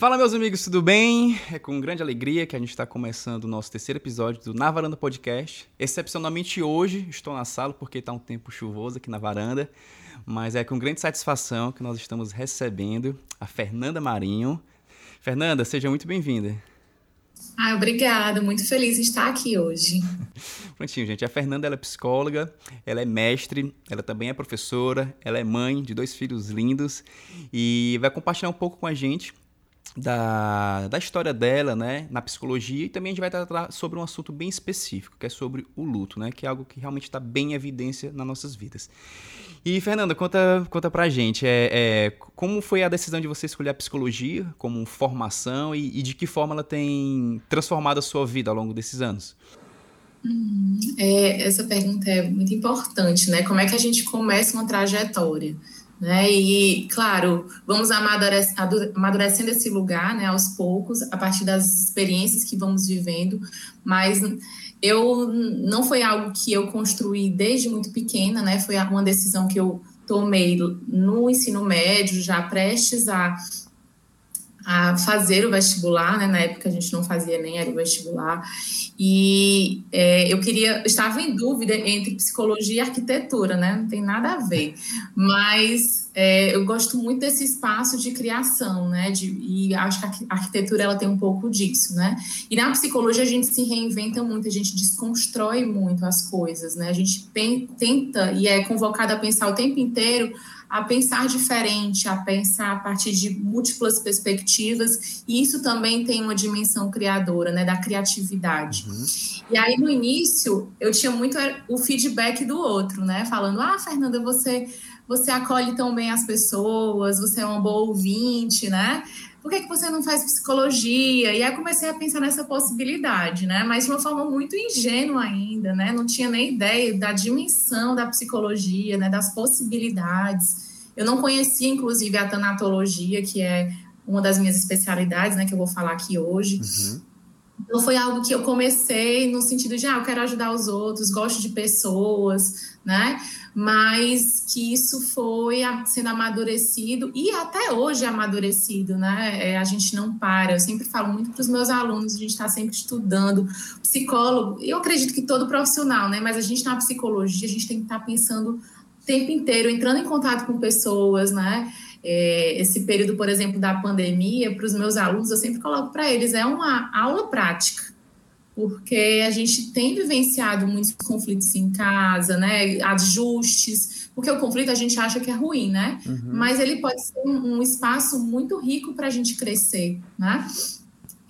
Fala, meus amigos, tudo bem? É com grande alegria que a gente está começando o nosso terceiro episódio do Na Varanda Podcast. Excepcionalmente hoje, estou na sala porque está um tempo chuvoso aqui na varanda, mas é com grande satisfação que nós estamos recebendo a Fernanda Marinho. Fernanda, seja muito bem-vinda. Ah, obrigada, muito feliz em estar aqui hoje. Prontinho, gente. A Fernanda ela é psicóloga, ela é mestre, ela também é professora, ela é mãe de dois filhos lindos e vai compartilhar um pouco com a gente da, da história dela, né, na psicologia, e também a gente vai tratar sobre um assunto bem específico, que é sobre o luto, né, que é algo que realmente está bem em evidência nas nossas vidas. E, Fernanda, conta, conta pra gente, é, é, como foi a decisão de você escolher a psicologia como formação e, e de que forma ela tem transformado a sua vida ao longo desses anos? Uhum. É, essa pergunta é muito importante, né? Como é que a gente começa uma trajetória? Né? E, claro, vamos amadurecendo esse lugar né, aos poucos, a partir das experiências que vamos vivendo, mas eu não foi algo que eu construí desde muito pequena, né? Foi uma decisão que eu tomei no ensino médio, já prestes a, a fazer o vestibular, né? Na época a gente não fazia nem era o vestibular. E é, eu queria, estava em dúvida entre psicologia e arquitetura, né? Não tem nada a ver. Mas é, eu gosto muito desse espaço de criação, né? De, e acho que a arquitetura ela tem um pouco disso, né? E na psicologia a gente se reinventa muito, a gente desconstrói muito as coisas, né? A gente tenta e é convocado a pensar o tempo inteiro a pensar diferente, a pensar a partir de múltiplas perspectivas, e isso também tem uma dimensão criadora, né, da criatividade. Uhum. E aí, no início, eu tinha muito o feedback do outro, né, falando, ah, Fernanda, você, você acolhe tão bem as pessoas, você é uma boa ouvinte, né, por que, que você não faz psicologia? E aí comecei a pensar nessa possibilidade, né? Mas de uma forma muito ingênua ainda, né? Não tinha nem ideia da dimensão da psicologia, né? Das possibilidades. Eu não conhecia, inclusive, a tanatologia, que é uma das minhas especialidades, né? Que eu vou falar aqui hoje. Uhum. Então foi algo que eu comecei no sentido de, ah, eu quero ajudar os outros, gosto de pessoas, né? Mas que isso foi sendo amadurecido e até hoje é amadurecido, né? É, a gente não para. Eu sempre falo muito para os meus alunos, a gente está sempre estudando. Psicólogo, eu acredito que todo profissional, né? Mas a gente na psicologia, a gente tem que estar tá pensando o tempo inteiro, entrando em contato com pessoas, né? É, esse período, por exemplo, da pandemia, para os meus alunos, eu sempre coloco para eles, é uma aula prática, porque a gente tem vivenciado muitos conflitos em casa, né, ajustes, porque o conflito a gente acha que é ruim, né, uhum. mas ele pode ser um, um espaço muito rico para a gente crescer, né,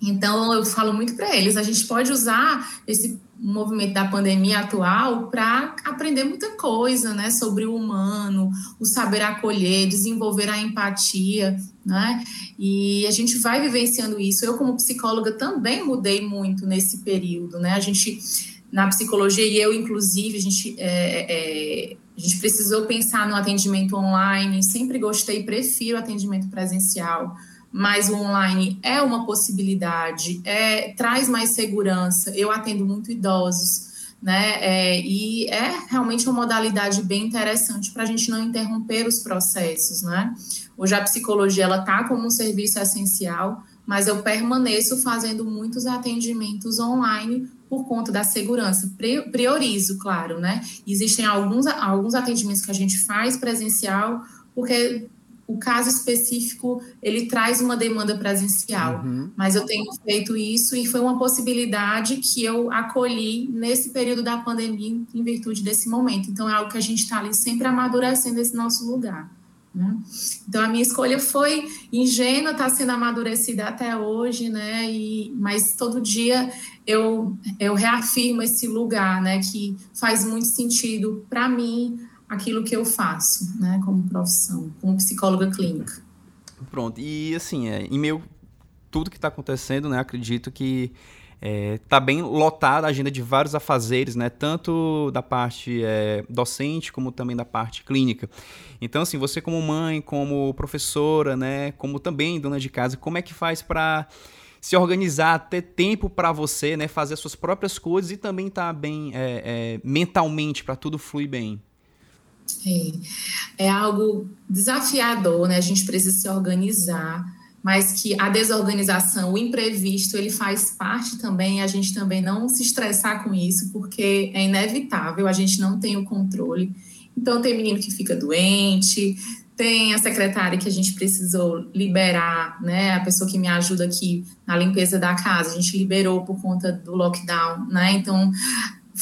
então eu falo muito para eles, a gente pode usar esse movimento da pandemia atual para aprender muita coisa, né, sobre o humano, o saber acolher, desenvolver a empatia, né? E a gente vai vivenciando isso. Eu como psicóloga também mudei muito nesse período, né? A gente na psicologia e eu inclusive a gente é, é, a gente precisou pensar no atendimento online. Sempre gostei, prefiro atendimento presencial mas o online é uma possibilidade, é, traz mais segurança. Eu atendo muito idosos, né? É, e é realmente uma modalidade bem interessante para a gente não interromper os processos, né? Hoje a psicologia ela está como um serviço essencial, mas eu permaneço fazendo muitos atendimentos online por conta da segurança. Priorizo, claro, né? Existem alguns, alguns atendimentos que a gente faz presencial, porque o caso específico ele traz uma demanda presencial, uhum. mas eu tenho feito isso e foi uma possibilidade que eu acolhi nesse período da pandemia em virtude desse momento. Então é algo que a gente está ali sempre amadurecendo esse nosso lugar. Né? Então a minha escolha foi ingênua, está sendo amadurecida até hoje, né? E, mas todo dia eu, eu reafirmo esse lugar, né? Que faz muito sentido para mim, aquilo que eu faço, né, como profissão, como psicóloga clínica. Pronto, e assim, é, em meio tudo que está acontecendo, né, acredito que está é, bem lotada a agenda de vários afazeres, né, tanto da parte é, docente como também da parte clínica. Então, assim, você como mãe, como professora, né, como também dona de casa, como é que faz para se organizar, ter tempo para você, né, fazer as suas próprias coisas e também estar tá bem é, é, mentalmente para tudo fluir bem? É, é algo desafiador, né? A gente precisa se organizar. mas que a desorganização, o imprevisto, ele faz parte também, a gente também não se estressar com isso, porque é inevitável, a gente não tem o controle. Então, tem menino que fica doente, tem a secretária que a gente precisou liberar, né? A pessoa que me ajuda aqui na limpeza da casa, a gente liberou por conta do lockdown, né? Então,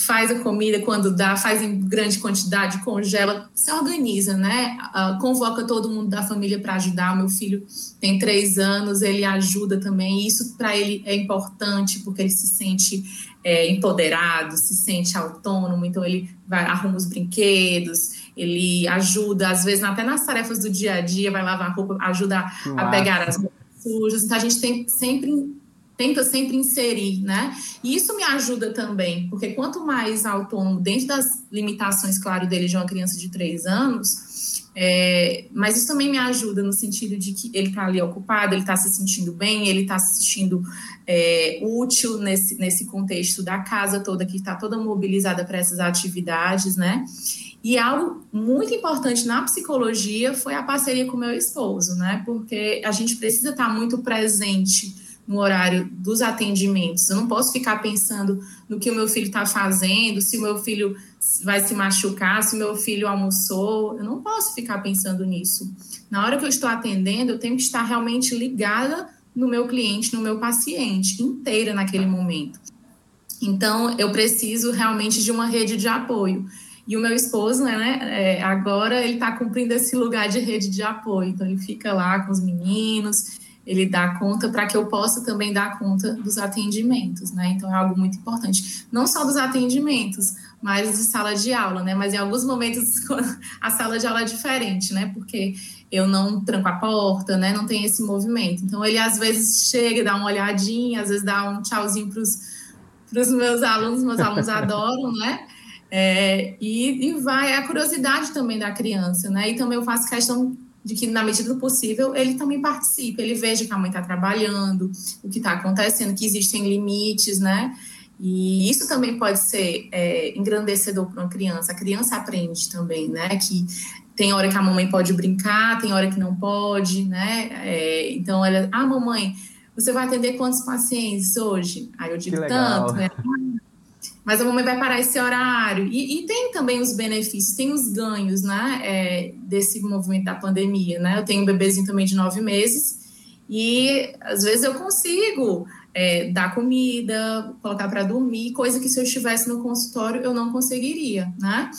faz a comida quando dá, faz em grande quantidade, congela, se organiza, né? Uh, convoca todo mundo da família para ajudar. O meu filho tem três anos, ele ajuda também. Isso para ele é importante porque ele se sente é, empoderado, se sente autônomo. Então ele vai arruma os brinquedos, ele ajuda, às vezes até nas tarefas do dia a dia, vai lavar roupa, ajuda a pegar as roupas sujas. Então a gente tem sempre tenta sempre inserir, né? E isso me ajuda também, porque quanto mais autônomo, dentro das limitações, claro, dele de uma criança de três anos, é, mas isso também me ajuda no sentido de que ele está ali ocupado, ele está se sentindo bem, ele está se sentindo é, útil nesse, nesse contexto da casa toda, que está toda mobilizada para essas atividades, né? E algo muito importante na psicologia foi a parceria com meu esposo, né? Porque a gente precisa estar tá muito presente no horário dos atendimentos. Eu não posso ficar pensando no que o meu filho está fazendo, se o meu filho vai se machucar, se o meu filho almoçou. Eu não posso ficar pensando nisso. Na hora que eu estou atendendo, eu tenho que estar realmente ligada no meu cliente, no meu paciente, inteira naquele momento. Então, eu preciso realmente de uma rede de apoio. E o meu esposo, né, é, agora ele está cumprindo esse lugar de rede de apoio. Então, ele fica lá com os meninos, ele dá conta para que eu possa também dar conta dos atendimentos, né? Então é algo muito importante. Não só dos atendimentos, mas de sala de aula, né? Mas em alguns momentos a sala de aula é diferente, né? Porque eu não tranco a porta, né? Não tem esse movimento. Então ele às vezes chega, dá uma olhadinha, às vezes dá um tchauzinho para os meus alunos, meus alunos adoram, né? É, e, e vai, é a curiosidade também da criança, né? E também eu faço questão de que, na medida do possível, ele também participe, ele veja que a mãe está trabalhando, o que está acontecendo, que existem limites, né? E isso também pode ser é, engrandecedor para uma criança. A criança aprende também, né? Que tem hora que a mamãe pode brincar, tem hora que não pode, né? É, então, ela, ah, mamãe, você vai atender quantos pacientes hoje? Aí eu digo tanto, né? Mas a mamãe vai parar esse horário. E, e tem também os benefícios, tem os ganhos, né, é, desse movimento da pandemia, né? Eu tenho um bebezinho também de nove meses e às vezes eu consigo é, dar comida, colocar para dormir, coisa que se eu estivesse no consultório eu não conseguiria, né?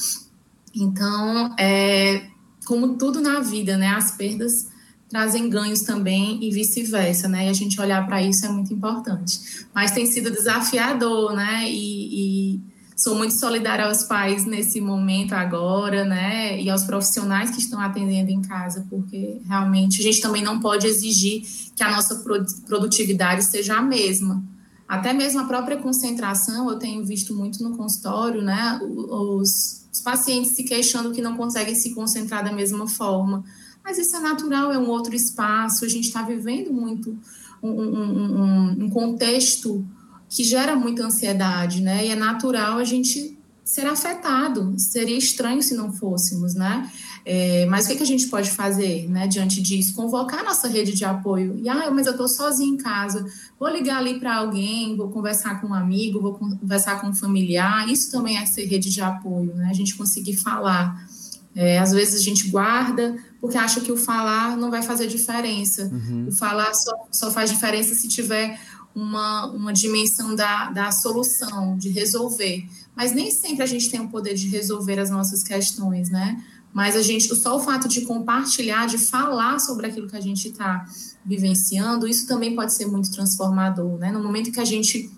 Então, é, como tudo na vida, né, as perdas trazem ganhos também e vice-versa, né? E a gente olhar para isso é muito importante. Mas tem sido desafiador, né? E, e, sou muito solidária aos pais nesse momento agora, né? E aos profissionais que estão atendendo em casa, porque realmente a gente também não pode exigir que a nossa produtividade seja a mesma. Até mesmo a própria concentração, eu tenho visto muito no consultório, né? Os, os pacientes se queixando que não conseguem se concentrar da mesma forma mas isso é natural, é um outro espaço, a gente está vivendo muito um, um, um, um, contexto que gera muita ansiedade, né? E é natural a gente ser afetado, seria estranho se não fôssemos, né? É, mas o que, que, a gente pode fazer, né, diante disso? Convocar nossa rede de apoio. E, ah, mas eu estou sozinha em casa, vou ligar ali para alguém, vou conversar com um amigo, vou conversar com um familiar. Isso também é ser rede de apoio, né? A gente conseguir falar. É, às vezes a gente guarda porque acha que o falar não vai fazer diferença. Uhum. O falar só, só faz diferença se tiver uma, uma dimensão da, da solução, de resolver. Mas nem sempre a gente tem o poder de resolver as nossas questões, né? Mas a gente, só o fato de compartilhar, de falar sobre aquilo que a gente está vivenciando, isso também pode ser muito transformador, né? No momento que a gente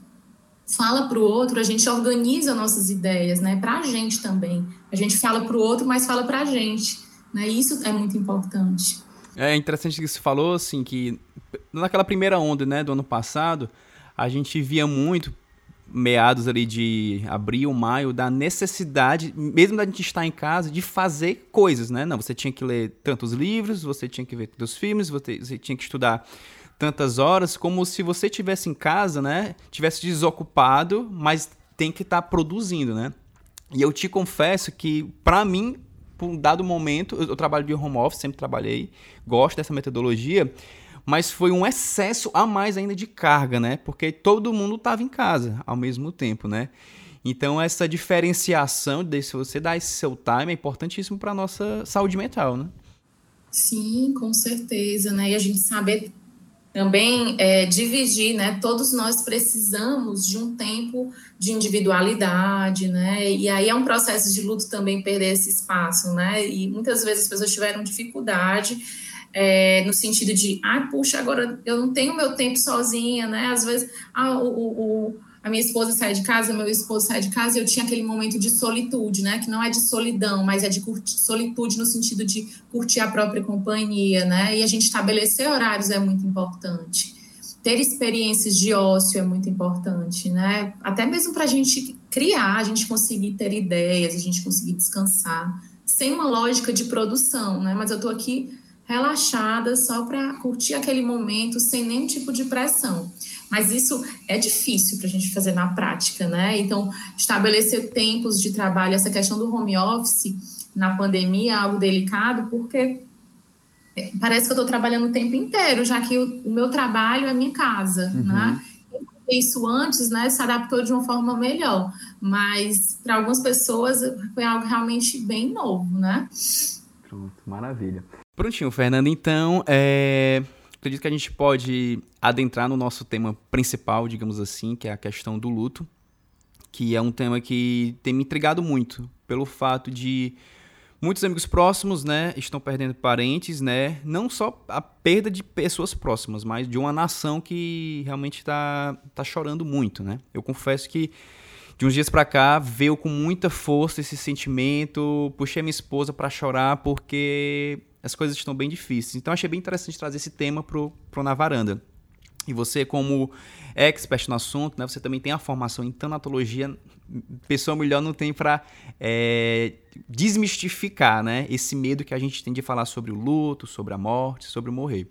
fala para o outro, a gente organiza nossas ideias, né? Para a gente também. A gente fala para o outro, mas fala para a gente. Né? Isso é muito importante. É interessante que você falou, assim, que naquela primeira onda, né, do ano passado, a gente via muito, meados ali de abril, maio, da necessidade, mesmo da gente estar em casa, de fazer coisas, né? Não, você tinha que ler tantos livros, você tinha que ver tantos filmes, você, você tinha que estudar tantas horas, como se você tivesse em casa, né? Tivesse desocupado, mas tem que estar produzindo, né? E eu te confesso que, para mim, por um dado momento, eu, eu trabalho de home office, sempre trabalhei, gosto dessa metodologia, mas foi um excesso a mais ainda de carga, né? Porque todo mundo estava em casa ao mesmo tempo, né? Então essa diferenciação de se você dar esse seu time é importantíssimo para nossa saúde mental, né? Sim, com certeza, né? E a gente saber também é, dividir, né? Todos nós precisamos de um tempo de individualidade, né? E aí é um processo de luto também perder esse espaço, né? E muitas vezes as pessoas tiveram dificuldade é, no sentido de, ah, puxa, agora eu não tenho meu tempo sozinha, né? Às vezes, ah, o, o a minha esposa sai de casa, meu esposo sai de casa, e eu tinha aquele momento de solitude, né? Que não é de solidão, mas é de curtir, solitude no sentido de curtir a própria companhia, né? E a gente estabelecer horários é muito importante. Ter experiências de ócio é muito importante, né? Até mesmo para a gente criar, a gente conseguir ter ideias, a gente conseguir descansar, sem uma lógica de produção, né? Mas eu estou aqui relaxada só para curtir aquele momento sem nenhum tipo de pressão. Mas isso é difícil para a gente fazer na prática, né? Então, estabelecer tempos de trabalho, essa questão do home office na pandemia é algo delicado, porque parece que eu estou trabalhando o tempo inteiro, já que o, o meu trabalho é minha casa, uhum. né? Isso antes, né, se adaptou de uma forma melhor, mas para algumas pessoas foi algo realmente bem novo, né? Pronto, maravilha. Prontinho, Fernando. Então, é acredito que a gente pode adentrar no nosso tema principal, digamos assim, que é a questão do luto, que é um tema que tem me intrigado muito, pelo fato de muitos amigos próximos, né, estão perdendo parentes, né, não só a perda de pessoas próximas, mas de uma nação que realmente está tá chorando muito, né. Eu confesso que de uns dias para cá veio com muita força esse sentimento, puxei minha esposa para chorar porque as coisas estão bem difíceis. Então achei bem interessante trazer esse tema pro, pro Na Varanda. E você, como expert no assunto, né, você também tem a formação em tanatologia. Pessoa melhor não tem para é, desmistificar né, esse medo que a gente tem de falar sobre o luto, sobre a morte, sobre o morrer.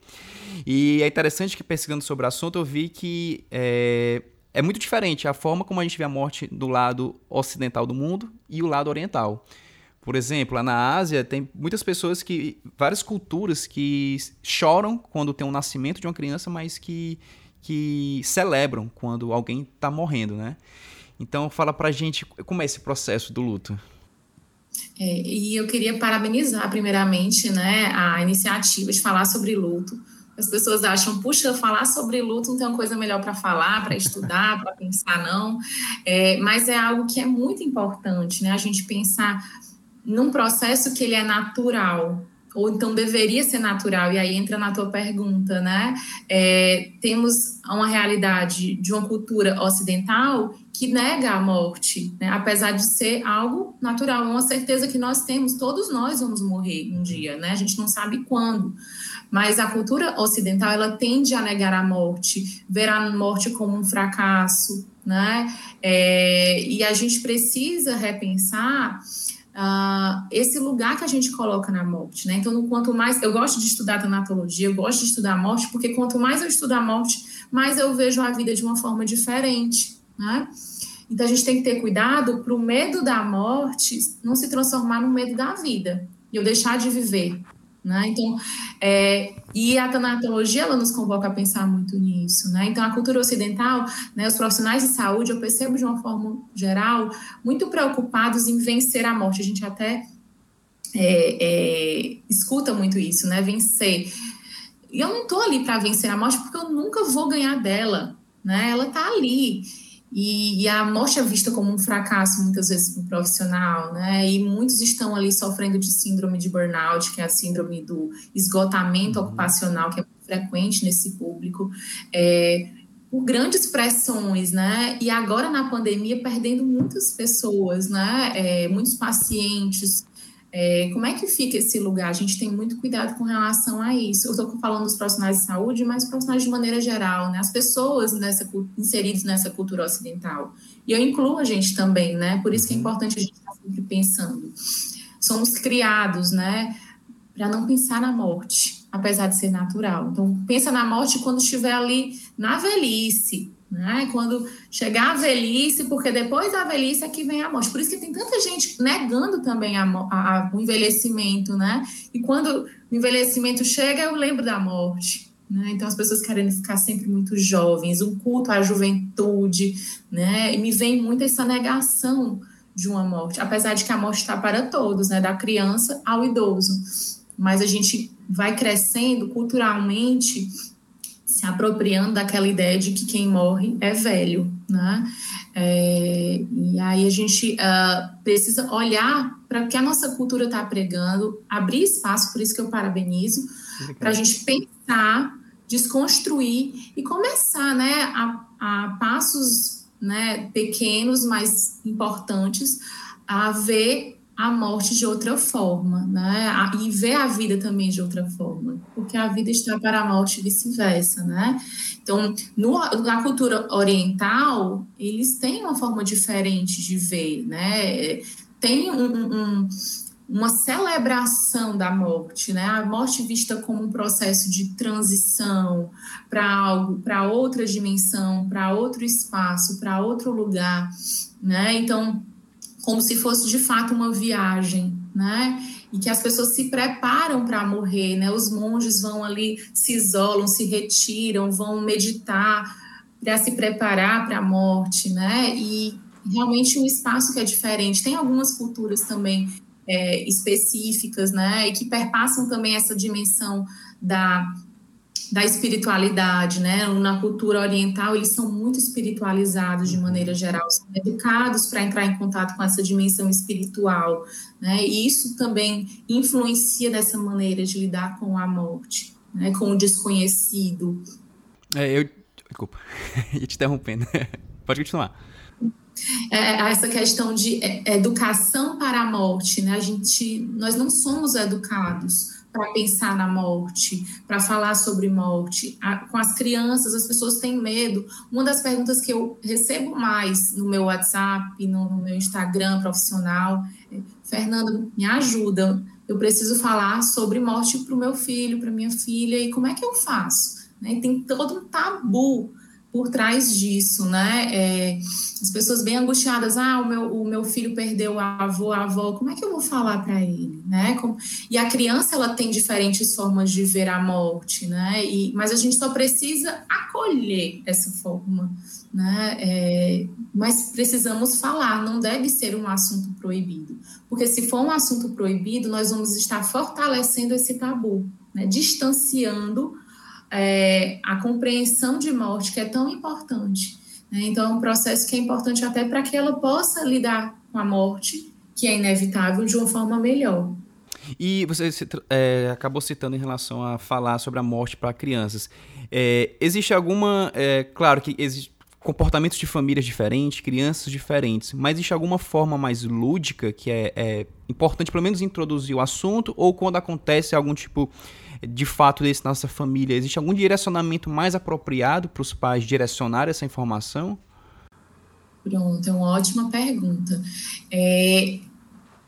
E é interessante que, pesquisando sobre o assunto, eu vi que é, é muito diferente a forma como a gente vê a morte do lado ocidental do mundo e o lado oriental. Por exemplo, lá na Ásia tem muitas pessoas que. várias culturas que choram quando tem um nascimento de uma criança, mas que, que celebram quando alguém está morrendo, né? Então, fala pra gente como é esse processo do luto. É, e eu queria parabenizar, primeiramente, né, a iniciativa de falar sobre luto. As pessoas acham, puxa, falar sobre luto não tem uma coisa melhor para falar, para estudar, para pensar, não. É, mas é algo que é muito importante, né? A gente pensar num processo que ele é natural, ou então deveria ser natural, e aí entra na tua pergunta, né? É, temos uma realidade de uma cultura ocidental que nega a morte, né? apesar de ser algo natural, uma certeza que nós temos, todos nós vamos morrer um dia, né? A gente não sabe quando. Mas a cultura ocidental ela tende a negar a morte, ver a morte como um fracasso, né? É, e a gente precisa repensar uh, esse lugar que a gente coloca na morte, né? Então, quanto mais eu gosto de estudar tanatologia, eu gosto de estudar a morte, porque quanto mais eu estudo a morte, mais eu vejo a vida de uma forma diferente, né? Então, a gente tem que ter cuidado para o medo da morte não se transformar no medo da vida e eu deixar de viver, né? Então, é, e a tanatologia ela nos convoca a pensar muito nisso, né? Então, a cultura ocidental, né, os profissionais de saúde, eu percebo de uma forma geral, muito preocupados em vencer a morte. A gente até é, é, escuta muito isso, né? Vencer. E eu não estou ali para vencer a morte porque eu nunca vou ganhar dela, né? Ela está ali. E, e, a morte é vista como um fracasso muitas vezes para o profissional, né? E muitos estão ali sofrendo de síndrome de burnout, que é a síndrome do esgotamento uhum. ocupacional, que é muito frequente nesse público. É, por grandes pressões, né? E agora na pandemia perdendo muitas pessoas, né? É, muitos pacientes, é, como é que fica esse lugar? A gente tem muito cuidado com relação a isso. Eu estou falando dos profissionais de saúde, mas profissionais de maneira geral, né? As pessoas nessa, inseridas nessa cultura ocidental. E eu incluo a gente também, né? Por isso que é uhum. importante a gente estar sempre pensando. Somos criados, né? Para não pensar na morte, apesar de ser natural. Então, pensa na morte quando estiver ali na velhice, né? Quando chegar a velhice, porque depois da velhice é que vem a morte. Por isso que tem tanta gente negando também a, a, o envelhecimento, né? E quando o envelhecimento chega, eu lembro da morte. Né? Então, as pessoas querendo ficar sempre muito jovens, um culto à juventude, né? E me vem muito essa negação de uma morte, apesar de que a morte está para todos, né? Da criança ao idoso. Mas a gente vai crescendo culturalmente, se apropriando daquela ideia de que quem morre é velho, né? É, e aí a gente uh, precisa olhar para o que a nossa cultura está pregando, abrir espaço, por isso que eu parabenizo, para a gente pensar, desconstruir e começar né, a, a passos né, pequenos, mas importantes, a ver a morte de outra forma, né? E ver a vida também de outra forma, porque a vida está para a morte e vice-versa, né? Então, no, na cultura oriental, eles têm uma forma diferente de ver, né? Tem um, um, uma celebração da morte, né? A morte vista como um processo de transição para algo, para outra dimensão, para outro espaço, para outro lugar, né? Então, como se fosse de fato uma viagem, né? E que as pessoas se preparam para morrer, né? Os monges vão ali, se isolam, se retiram, vão meditar para se preparar para a morte, né? E realmente um espaço que é diferente. Tem algumas culturas também é, específicas, né? E que perpassam também essa dimensão da da espiritualidade, né? Na cultura oriental, eles são muito espiritualizados de maneira geral, são educados para entrar em contato com essa dimensão espiritual, né? E isso também influencia dessa maneira de lidar com a morte, né? Com o desconhecido. É, eu, desculpa, ia te interrompendo. Pode continuar. É, é, essa questão de é, educação para a morte, né? A gente, nós não somos educados para pensar na morte, para falar sobre morte. A, com as crianças, as pessoas têm medo. Uma das perguntas que eu recebo mais no meu WhatsApp, no, no meu Instagram profissional, é, Fernando, me ajuda. Eu preciso falar sobre morte para o meu filho, para minha filha, e como é que eu faço? Né? Tem todo um tabu por trás disso, né? É, as pessoas bem angustiadas, ah, o meu, o meu filho perdeu a avó, a avó, como é que eu vou falar para ele, né? Como, e a criança, ela tem diferentes formas de ver a morte, né? E, mas a gente só precisa acolher essa forma, né? É, mas precisamos falar, não deve ser um assunto proibido, porque se for um assunto proibido, nós vamos estar fortalecendo esse tabu, né? Distanciando é, a compreensão de morte, que é tão importante. Né? Então, é um processo que é importante até para que ela possa lidar com a morte, que é inevitável, de uma forma melhor. E você é, acabou citando em relação a falar sobre a morte para crianças. É, existe alguma. É, claro que existe comportamentos de famílias diferentes, crianças diferentes, mas existe alguma forma mais lúdica que é, é importante, pelo menos, introduzir o assunto, ou quando acontece algum tipo de fato desse nossa família? Existe algum direcionamento mais apropriado para os pais direcionar essa informação? Pronto, é uma ótima pergunta. É,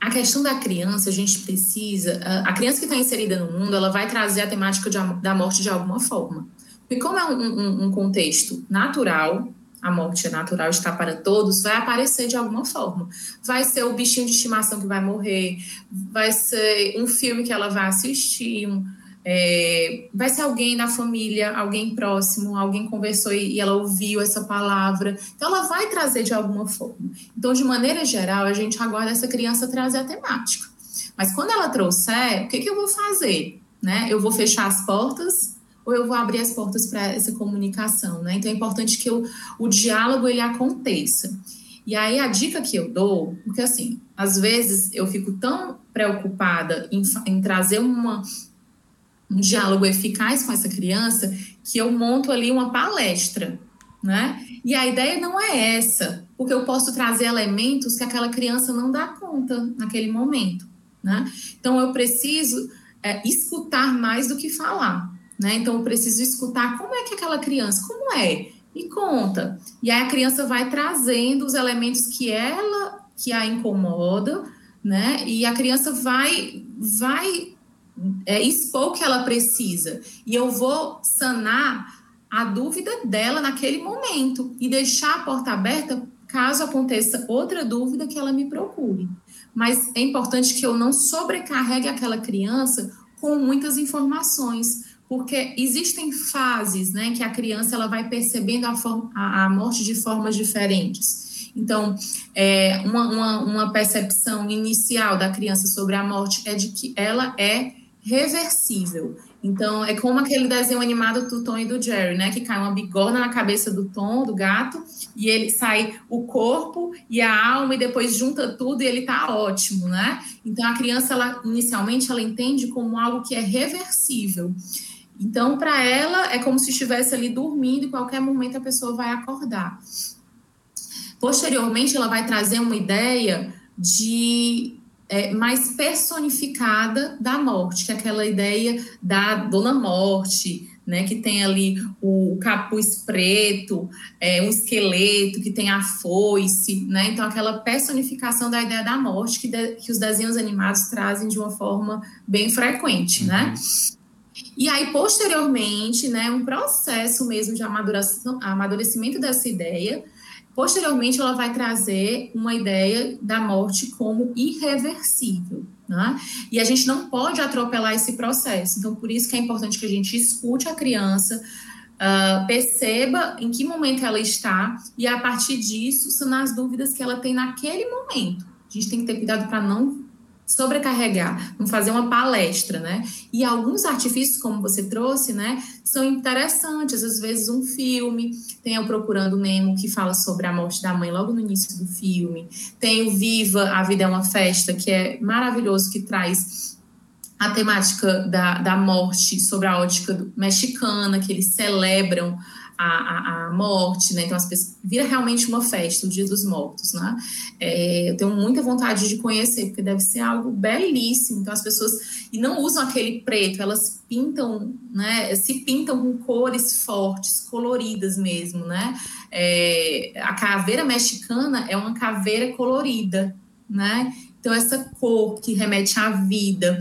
a questão da criança, a gente precisa. A criança que está inserida no mundo, ela vai trazer a temática de, da morte de alguma forma. E como é um, um, um, contexto natural, a morte é natural, está para todos, vai aparecer de alguma forma. Vai ser o bichinho de estimação que vai morrer, vai ser um filme que ela vai assistir, um, é, vai ser alguém da família, alguém próximo, alguém conversou e, e, ela ouviu essa palavra. Então, ela vai trazer de alguma forma. Então, de maneira geral, a gente aguarda essa criança trazer a temática. Mas quando ela trouxer, o que, que eu vou fazer? Né? Eu vou fechar as portas ou eu vou abrir as portas para essa comunicação? Né? Então, é importante que eu, o diálogo ele aconteça. E aí, a dica que eu dou, porque assim, às vezes eu fico tão preocupada em, em trazer uma um diálogo eficaz com essa criança que eu monto ali uma palestra, né? E a ideia não é essa, porque eu posso trazer elementos que aquela criança não dá conta naquele momento, né? Então eu preciso é, escutar mais do que falar, né? Então eu preciso escutar como é que aquela criança, como é, me conta. E aí a criança vai trazendo os elementos que ela que a incomoda, né? E a criança vai vai é, expor o que ela precisa. E eu vou sanar a dúvida dela naquele momento e deixar a porta aberta caso aconteça outra dúvida que ela me procure. Mas é importante que eu não sobrecarregue aquela criança com muitas informações, porque existem fases, né, que a criança ela vai percebendo a, a, a morte de formas diferentes. Então, é, uma, uma, uma percepção inicial da criança sobre a morte é de que ela é reversível. Então, é como aquele desenho animado do Tom e do Jerry, né? Que cai uma bigorna na cabeça do Tom, do gato, e ele sai o corpo e a alma, e depois junta tudo e ele tá ótimo, né? Então, a criança, ela, inicialmente, ela entende como algo que é reversível. Então, para ela, é como se estivesse ali dormindo e qualquer momento a pessoa vai acordar. Posteriormente, ela vai trazer uma ideia de é, mais personificada da morte, que é aquela ideia da Dona Morte, né, que tem ali o capuz preto, é, um esqueleto, que tem a foice, né, então aquela personificação da ideia da morte que, de, que os desenhos animados trazem de uma forma bem frequente, né? uhum. né? E aí, posteriormente, né, um processo mesmo de amadurecimento dessa ideia, Posteriormente, ela vai trazer uma ideia da morte como irreversível. Né? E a gente não pode atropelar esse processo. Então, por isso que é importante que a gente escute a criança, uh, perceba em que momento ela está, e a partir disso, são as dúvidas que ela tem naquele momento. A gente tem que ter cuidado para não sobrecarregar, não fazer uma palestra, né? E alguns artifícios, como você trouxe, né, são interessantes. Às vezes um filme, tem o Procurando Nemo, que fala sobre a morte da mãe logo no início do filme. Tem o Viva, A Vida é uma Festa, que é maravilhoso, que traz a temática da, da morte sobre a ótica mexicana, que eles celebram a, a, morte, né? Então as pessoas vira realmente uma festa, o Dia dos Mortos, né? É, eu tenho muita vontade de conhecer porque deve ser algo belíssimo. Então as pessoas e não usam aquele preto, elas pintam, né? Se pintam com cores fortes, coloridas mesmo, né? É, a caveira mexicana é uma caveira colorida, né? Então essa cor que remete à vida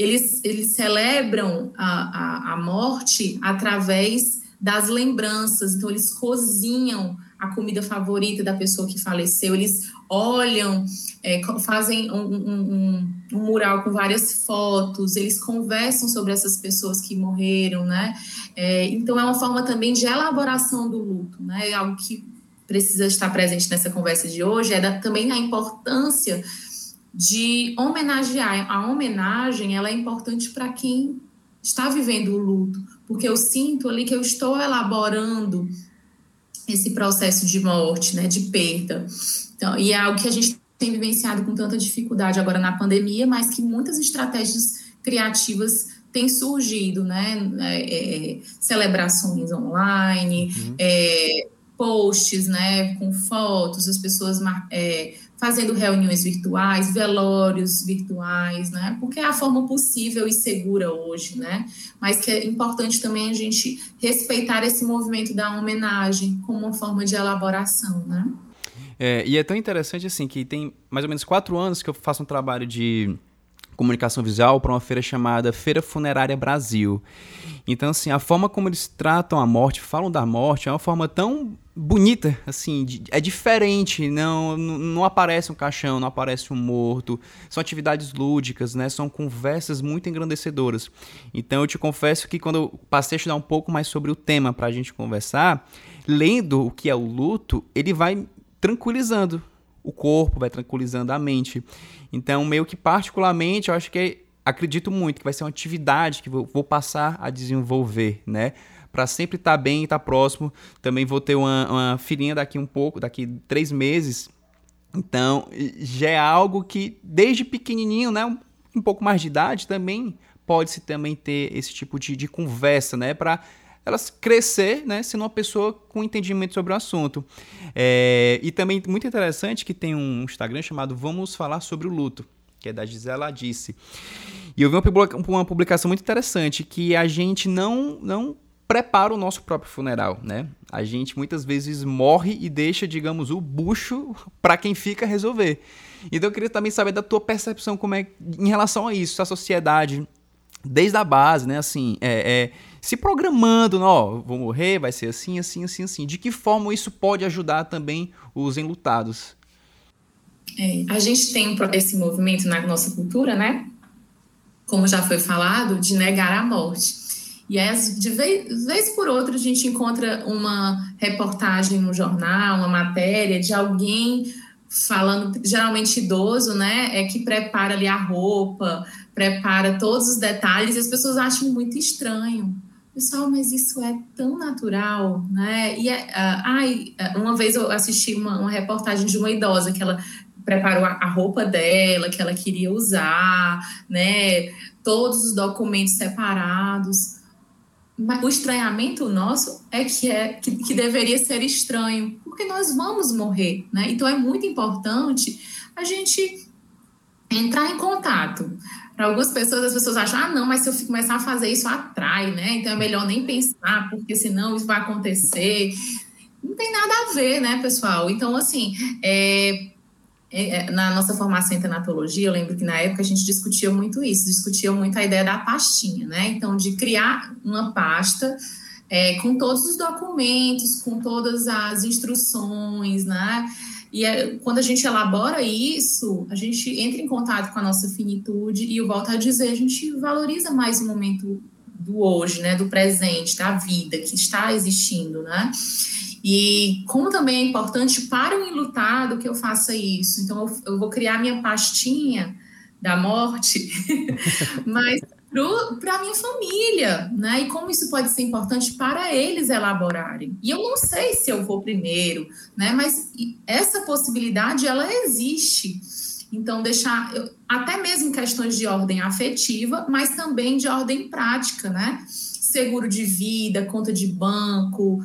eles, eles celebram a, a, a morte através das lembranças. Então, eles cozinham a comida favorita da pessoa que faleceu, eles olham, é, fazem um, um, um, mural com várias fotos, eles conversam sobre essas pessoas que morreram, né? É, então, é uma forma também de elaboração do luto, né? É algo que precisa estar presente nessa conversa de hoje é da, também a importância de homenagear. A homenagem ela é importante para quem está vivendo o luto, porque eu sinto ali que eu estou elaborando esse processo de morte, né, de perda. Então, e é algo que a gente tem vivenciado com tanta dificuldade agora na pandemia, mas que muitas estratégias criativas têm surgido, né, é, é, celebrações online, uhum. é, posts, né, com fotos, as pessoas é, fazendo reuniões virtuais, velórios virtuais, né? Porque é a forma possível e segura hoje, né? Mas que é importante também a gente respeitar esse movimento da homenagem como uma forma de elaboração, né? É, e é tão interessante assim que tem mais ou menos quatro anos que eu faço um trabalho de comunicação visual para uma feira chamada Feira Funerária Brasil. Então, assim, a forma como eles tratam a morte, falam da morte, é uma forma tão bonita, assim, é diferente, não, não aparece um caixão, não aparece um morto, são atividades lúdicas, né, são conversas muito engrandecedoras. Então eu te confesso que quando eu passei a estudar um pouco mais sobre o tema para a gente conversar, lendo o que é o luto, ele vai tranquilizando o corpo, vai tranquilizando a mente. Então, meio que particularmente, eu acho que acredito muito que vai ser uma atividade que vou, vou passar a desenvolver, né? Para sempre estar tá bem e estar tá próximo. Também vou ter uma, uma filhinha daqui um pouco, daqui três meses. Então, já é algo que desde pequenininho, né? Um, um pouco mais de idade também pode-se também ter esse tipo de, de conversa, né? Para elas crescer, né, sendo uma pessoa com entendimento sobre o assunto. É, e também muito interessante que tem um Instagram chamado Vamos Falar sobre o Luto, que é da Gisela Disse. E eu vi uma publicação muito interessante que a gente não não prepara o nosso próprio funeral, né? A gente muitas vezes morre e deixa, digamos, o bucho para quem fica resolver. Então eu queria também saber da tua percepção como é em relação a isso, a sociedade desde a base, né? Assim, é, é se programando, ó, vou morrer, vai ser assim, assim, assim, assim. De que forma isso pode ajudar também os enlutados? É, a gente tem esse movimento na nossa cultura, né? Como já foi falado, de negar a morte. E aí, de vez, vez por outra, a gente encontra uma reportagem no jornal, uma matéria de alguém falando, geralmente idoso, né? É que prepara ali a roupa, prepara todos os detalhes, e as pessoas acham muito estranho. Pessoal, mas isso é tão natural, né? E é, uh, ai, uma vez eu assisti uma, uma reportagem de uma idosa que ela preparou a, a roupa dela, que ela queria usar, né? Todos os documentos separados o estranhamento nosso é que é que, que, deveria ser estranho, porque nós vamos morrer, né? Então é muito importante a gente entrar em contato. Para algumas pessoas, as pessoas acham, ah, não, mas se eu começar a fazer isso, atrai, né? Então é melhor nem pensar, porque senão isso vai acontecer. Não tem nada a ver, né, pessoal? Então, assim, é, é, é, na nossa formação em tanatologia, eu lembro que na época a gente discutia muito isso, discutia muito a ideia da pastinha, né? Então, de criar uma pasta é, com todos os documentos, com todas as instruções, né? E é, quando a gente elabora isso, a gente entra em contato com a nossa finitude e eu volto a dizer, a gente valoriza mais o momento do hoje, né? Do presente, da vida que está existindo, né? E como também é importante para o enlutado que eu faça isso. Então, eu, eu vou criar minha pastinha da morte, mas para a minha família, né? E como isso pode ser importante para eles elaborarem. E eu não sei se eu vou primeiro, né? Mas essa possibilidade, ela existe. Então, deixar, até mesmo questões de ordem afetiva, mas também de ordem prática, né? Seguro de vida, conta de banco,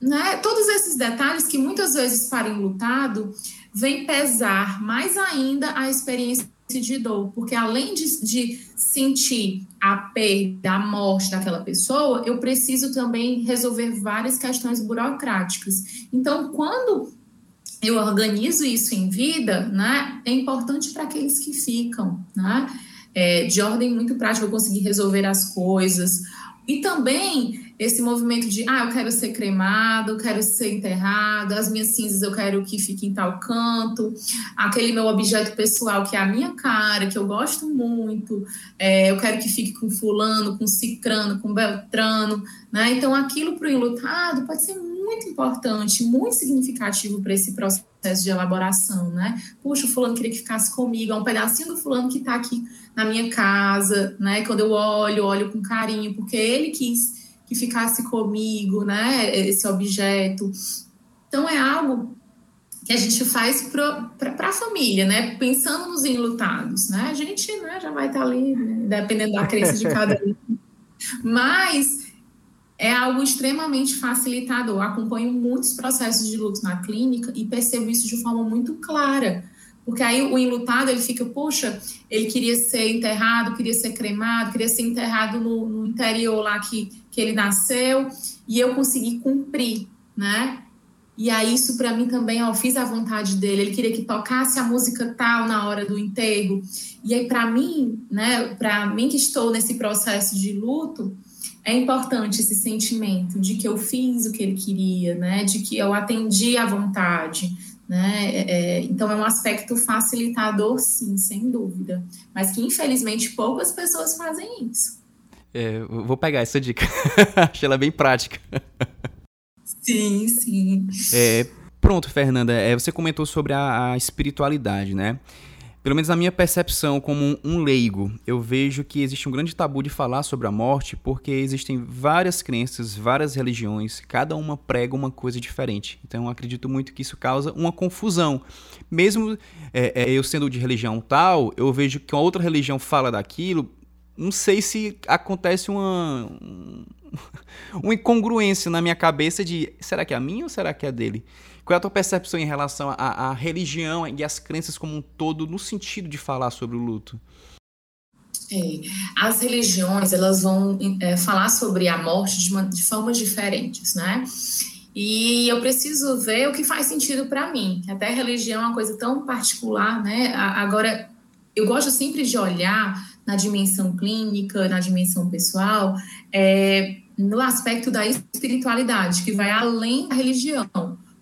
né? Todos esses detalhes que muitas vezes para lutado vem pesar mais ainda a experiência de dor, porque além de, de sentir a perda, a morte daquela pessoa, eu preciso também resolver várias questões burocráticas. Então, quando eu organizo isso em vida, né, é importante para aqueles que ficam, né? É, de ordem muito prática, eu conseguir resolver as coisas. E também esse movimento de, ah, eu quero ser cremado, eu quero ser enterrado, as minhas cinzas eu quero que fiquem em tal canto, aquele meu objeto pessoal que é a minha cara, que eu gosto muito, é, eu quero que fique com fulano, com cicrano, com beltrano, né? Então aquilo para o enlutado pode ser muito importante, muito significativo para esse processo de elaboração, né? Puxa, o fulano queria que ficasse comigo, é um pedacinho do fulano que está aqui na minha casa, né? Quando eu olho, olho com carinho, porque ele quis que ficasse comigo, né? Esse objeto. Então é algo que a gente faz para a família, né? Pensando nos enlutados, né? A gente né, já vai estar ali, né? dependendo da crença de cada um. Mas é algo extremamente facilitador. acompanho muitos processos de luto na clínica e percebo isso de forma muito clara. Porque aí o enlutado, ele fica, poxa, ele queria ser enterrado, queria ser cremado, queria ser enterrado no, no interior lá que, que ele nasceu, e eu consegui cumprir, né? E aí isso para mim também, ó, fiz a vontade dele. Ele queria que tocasse a música tal na hora do enterro. E aí para mim, né, para mim que estou nesse processo de luto, é importante esse sentimento de que eu fiz o que ele queria, né, de que eu atendi à vontade, né? É, é, então é um aspecto facilitador, sim, sem dúvida, mas que infelizmente poucas pessoas fazem isso. É, vou pegar essa dica, achei ela bem prática. Sim, sim. É, pronto, Fernanda, é, você comentou sobre a, a espiritualidade, né? pelo menos na minha percepção como um leigo, eu vejo que existe um grande tabu de falar sobre a morte porque existem várias crenças, várias religiões, cada uma prega uma coisa diferente. Então eu acredito muito que isso causa uma confusão. Mesmo é, é, eu sendo de religião tal, eu vejo que uma outra religião fala daquilo, não sei se acontece uma, uma incongruência na minha cabeça de será que é a minha ou será que é a dele? Qual é a tua percepção em relação à, à religião e às crenças como um todo no sentido de falar sobre o luto? É, as religiões elas vão é, falar sobre a morte de, uma, de formas diferentes, né? E eu preciso ver o que faz sentido para mim. Até religião é uma coisa tão particular, né? Agora, eu gosto sempre de olhar na dimensão clínica, na dimensão pessoal, é, no aspecto da espiritualidade, que vai além da religião.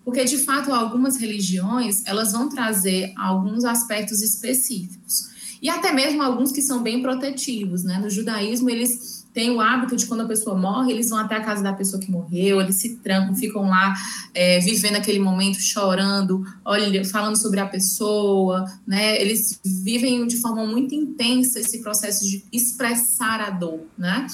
Porque, de fato, algumas religiões, elas vão trazer alguns aspectos específicos. E até mesmo alguns que são bem protetivos, né? No judaísmo, eles têm o hábito de quando a pessoa morre, eles vão até a casa da pessoa que morreu, eles se trancam, ficam lá é, vivendo aquele momento, chorando, olha, falando sobre a pessoa, né? Eles vivem de forma muito intensa esse processo de expressar a dor, né?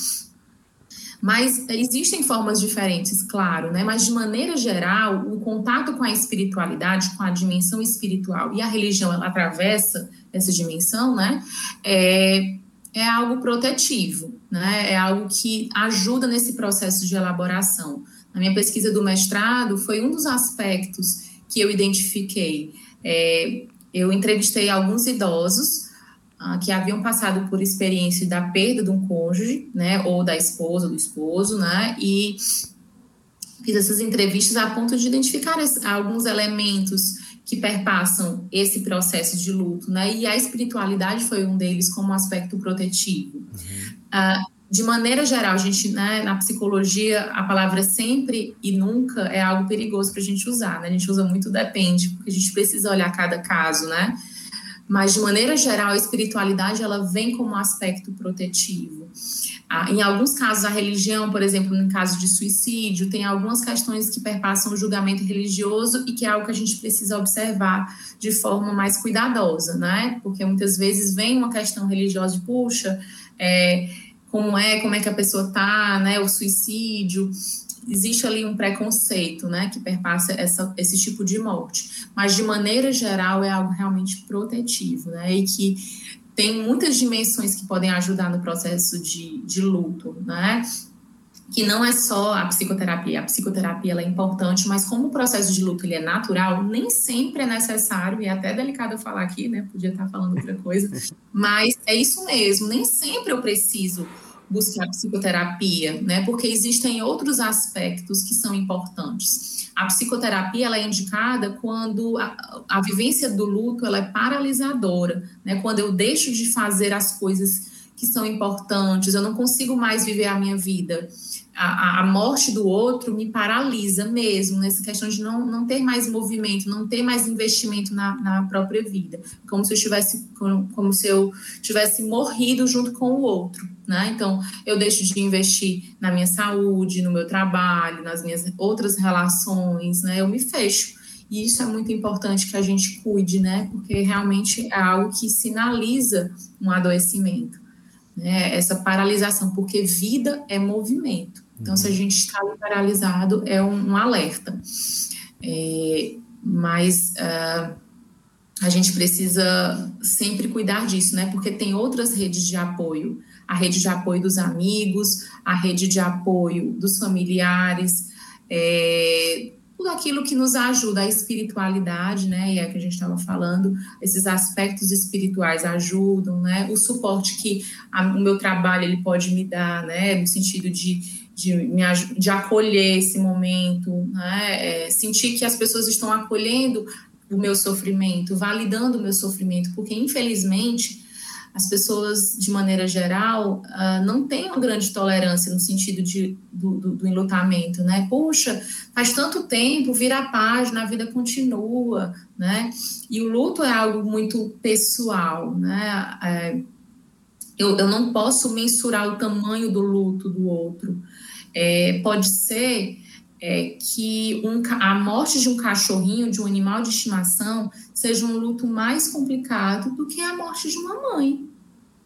Mas existem formas diferentes, claro, né? Mas de maneira geral, o contato com a espiritualidade, com a dimensão espiritual e a religião ela atravessa essa dimensão, né? É, é algo protetivo, né? É algo que ajuda nesse processo de elaboração. Na minha pesquisa do mestrado, foi um dos aspectos que eu identifiquei. É, eu entrevistei alguns idosos ah, que haviam passado por experiência da perda de um cônjuge, né, ou da esposa, do esposo, né, e fiz essas entrevistas a ponto de identificar alguns elementos que perpassam esse processo de luto, né, e a espiritualidade foi um deles como aspecto protetivo. Uhum. Ah, de maneira geral, a gente, né, na psicologia, a palavra sempre e nunca é algo perigoso para a gente usar, né? A gente usa muito depende, porque a gente precisa olhar cada caso, né? mas de maneira geral a espiritualidade ela vem como aspecto protetivo. Em alguns casos a religião, por exemplo, no caso de suicídio, tem algumas questões que perpassam o julgamento religioso e que é algo que a gente precisa observar de forma mais cuidadosa, né? Porque muitas vezes vem uma questão religiosa de puxa, é, como é, como é que a pessoa tá, né? O suicídio existe ali um preconceito, né, que perpassa essa, esse tipo de morte. Mas, de maneira geral, é algo realmente protetivo, né, e que tem muitas dimensões que podem ajudar no processo de, de luto, né, que não é só a psicoterapia. A psicoterapia é importante, mas como o processo de luto ele é natural, nem sempre é necessário, e é até delicado eu falar aqui, né, podia estar falando outra coisa, mas é isso mesmo, nem sempre eu preciso buscar psicoterapia, né? Porque existem outros aspectos que são importantes. A psicoterapia ela é indicada quando a, a vivência do luto ela é paralisadora, né? Quando eu deixo de fazer as coisas que são importantes, eu não consigo mais viver a minha vida. A, a, morte do outro me paralisa mesmo, nessa questão de não, não ter mais movimento, não ter mais investimento na, na própria vida, como se eu tivesse como, como se eu tivesse morrido junto com o outro, né? Então eu deixo de investir na minha saúde, no meu trabalho, nas minhas outras relações, né? Eu me fecho. E isso é muito importante que a gente cuide, né? Porque realmente é algo que sinaliza um adoecimento né, essa paralisação, porque vida é movimento. Então, se a uhum. gente está paralisado, é um, um alerta. É, mas uh, a gente precisa sempre cuidar disso, né? Porque tem outras redes de apoio. A rede de apoio dos amigos, a rede de apoio dos familiares, é, tudo aquilo que nos ajuda, a espiritualidade, né? E é que a gente estava falando, esses aspectos espirituais ajudam, né? O suporte que a, o meu trabalho ele pode me dar, né? No sentido de, de, me, de acolher esse momento, né? É, sentir que as pessoas estão acolhendo o meu sofrimento, validando o meu sofrimento, porque infelizmente as pessoas, de maneira geral, uh, não têm uma grande tolerância no sentido de, do, do, do, enlutamento, né? Puxa, faz tanto tempo, vira a página, a vida continua, né? E o luto é algo muito pessoal, né? É, eu, eu não posso mensurar o tamanho do luto do outro. É, pode ser é, que um, a morte de um cachorrinho, de um animal de estimação, seja um luto mais complicado do que a morte de uma mãe,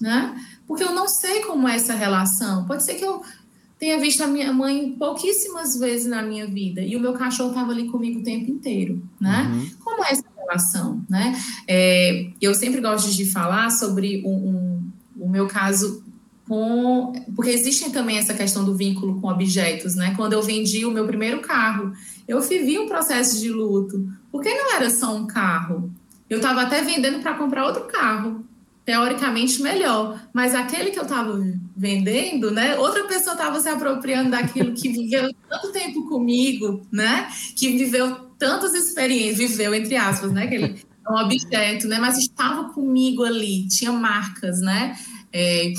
né? Porque eu não sei como é essa relação. Pode ser que eu tenha visto a minha mãe pouquíssimas vezes na minha vida e o meu cachorro estava ali comigo o tempo inteiro, né? Uhum. Como é essa relação, né? É, eu sempre gosto de falar sobre um, um, o meu caso com. Porque existe também essa questão do vínculo com objetos, né? Quando eu vendi o meu primeiro carro, eu vivi um processo de luto, porque não era só um carro. Eu estava até vendendo para comprar outro carro, teoricamente melhor, mas aquele que eu estava vendendo, né? Outra pessoa estava se apropriando daquilo que viveu tanto tempo comigo, né? Que viveu tantas experiências, viveu entre aspas, né? Aquele é um objeto, né? Mas estava comigo ali, tinha marcas, né? É,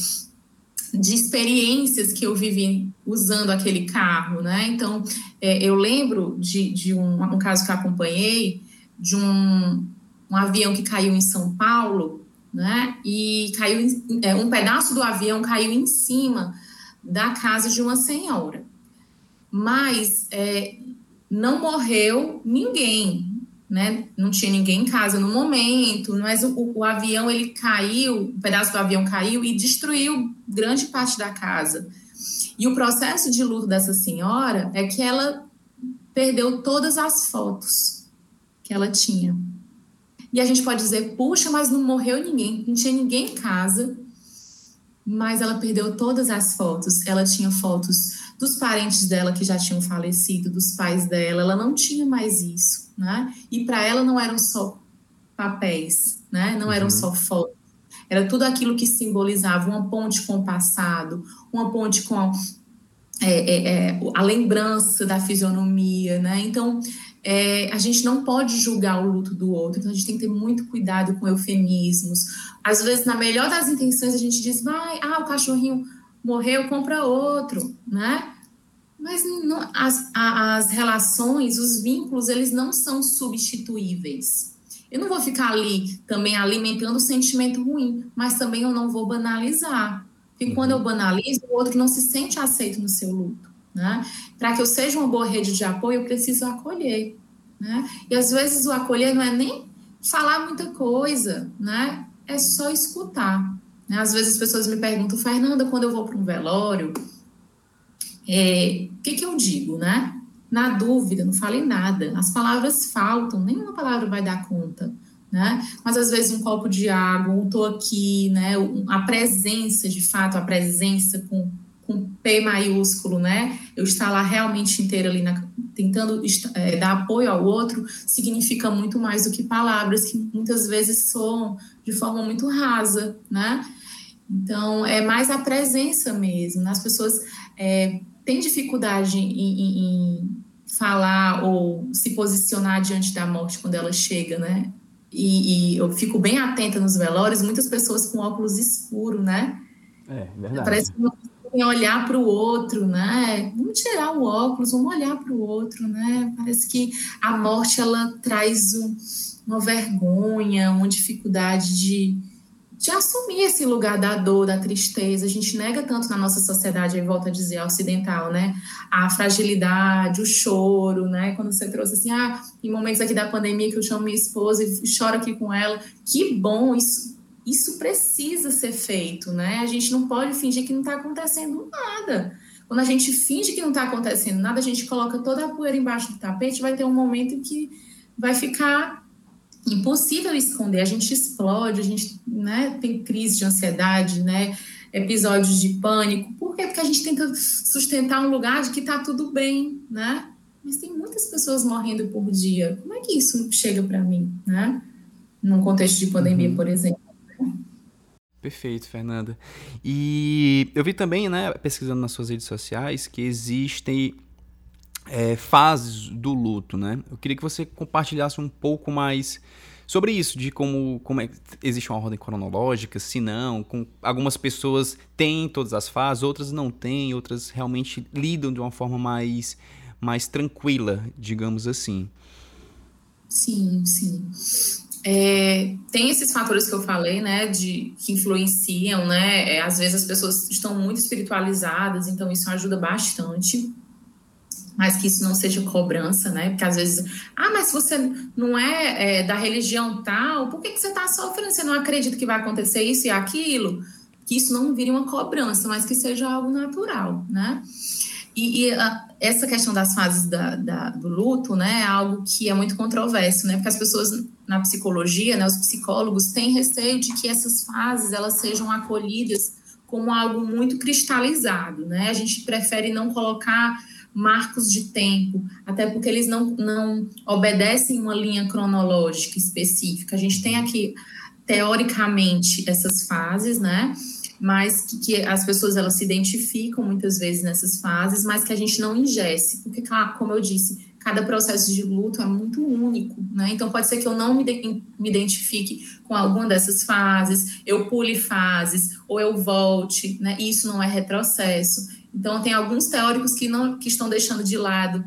de experiências que eu vivi usando aquele carro, né? Então, é, eu lembro de, de um, um, caso que acompanhei, de um, um avião que caiu em São Paulo, né? E caiu em, é, um pedaço do avião caiu em cima da casa de uma senhora. Mas é, não morreu ninguém, né? Não tinha ninguém em casa no momento, mas o, o, avião ele caiu, um pedaço do avião caiu e destruiu grande parte da casa. E o processo de luto dessa senhora é que ela perdeu todas as fotos que ela tinha. E a gente pode dizer, puxa, mas não morreu ninguém, não tinha ninguém em casa, mas ela perdeu todas as fotos. Ela tinha fotos dos parentes dela que já tinham falecido, dos pais dela, ela não tinha mais isso, né? E para ela não eram só papéis, né? Não eram uhum. só fotos. Era tudo aquilo que simbolizava uma ponte com o passado, uma ponte com a, é, é, é, a lembrança da fisionomia, né? Então, é, a gente não pode julgar o luto do outro, então a gente tem que ter muito cuidado com eufemismos. Às vezes, na melhor das intenções, a gente diz, vai, ah, o cachorrinho morreu, compra outro, né? Mas não, as, as relações, os vínculos, eles não são substituíveis. Eu não vou ficar ali também alimentando o sentimento ruim, mas também eu não vou banalizar. Porque uhum. quando eu banalizo, o outro não se sente aceito no seu luto. Né? Para que eu seja uma boa rede de apoio, eu preciso acolher. Né? E às vezes o acolher não é nem falar muita coisa, né? é só escutar. Né? Às vezes as pessoas me perguntam, Fernanda, quando eu vou para um velório, é, o que, que eu digo, né? Na dúvida, não falei nada. As palavras faltam, nenhuma palavra vai dar conta, né? Mas às vezes um copo de água, um tô aqui, né? A presença, de fato, a presença com, com P maiúsculo, né? Eu estar lá realmente inteira ali, na, tentando é, dar apoio ao outro, significa muito mais do que palavras que muitas vezes soam de forma muito rasa, né? Então, é mais a presença mesmo. Né? As pessoas é, tem dificuldade em, em, em, falar ou se posicionar diante da morte quando ela chega, né? E, e, eu fico bem atenta nos velórios, muitas pessoas com óculos escuro, né? É, verdade. Parece que não olhar para o outro, né? Vamos tirar o óculos, vamos olhar para o outro, né? Parece que a morte ela traz um, uma vergonha, uma dificuldade de, de assumir esse lugar da dor, da tristeza. A gente nega tanto na nossa sociedade, aí volta a dizer, ocidental, né? A fragilidade, o choro, né? Quando você trouxe assim, ah, em momentos aqui da pandemia que eu chamo minha esposa e choro aqui com ela. Que bom, isso, isso precisa ser feito, né? A gente não pode fingir que não está acontecendo nada. Quando a gente finge que não está acontecendo nada, a gente coloca toda a poeira embaixo do tapete, vai ter um momento em que vai ficar impossível esconder, a gente explode, a gente né, tem crise de ansiedade, né, episódios de pânico. Por quê? Porque a gente tenta sustentar um lugar de que está tudo bem, né? Mas tem muitas pessoas morrendo por dia. Como é que isso chega para mim, né? Num contexto de pandemia, uhum. por exemplo. Perfeito, Fernanda. E eu vi também, né, pesquisando nas suas redes sociais, que existem é, fases do luto, né? Eu queria que você compartilhasse um pouco mais sobre isso, de como, como é, existe uma ordem cronológica, se não, com, algumas pessoas têm todas as fases, outras não têm, outras realmente lidam de uma forma mais, mais tranquila, digamos assim. Sim, sim. É, tem esses fatores que eu falei, né, de que influenciam, né? É, às vezes as pessoas estão muito espiritualizadas, então isso ajuda bastante mas que isso não seja cobrança, né? Porque às vezes, ah, mas você não é, é da religião tal, por que, que você está sofrendo? Você não acredita que vai acontecer isso e aquilo? Que isso não vire uma cobrança, mas que seja algo natural, né? E, e a, essa questão das fases da, da, do luto, né, é algo que é muito controverso, né? Porque as pessoas na psicologia, né, os psicólogos têm receio de que essas fases elas sejam acolhidas como algo muito cristalizado, né? A gente prefere não colocar marcos de tempo, até porque eles não, não obedecem uma linha cronológica específica. A gente tem aqui, teoricamente, essas fases, né? Mas que, que as pessoas elas se identificam muitas vezes nessas fases, mas que a gente não ingesse, porque, como eu disse, cada processo de luto é muito único, né? Então pode ser que eu não me, de, me identifique com alguma dessas fases, eu pule fases, ou eu volte, né? Isso não é retrocesso. Então, tem alguns teóricos que, não, que estão deixando de lado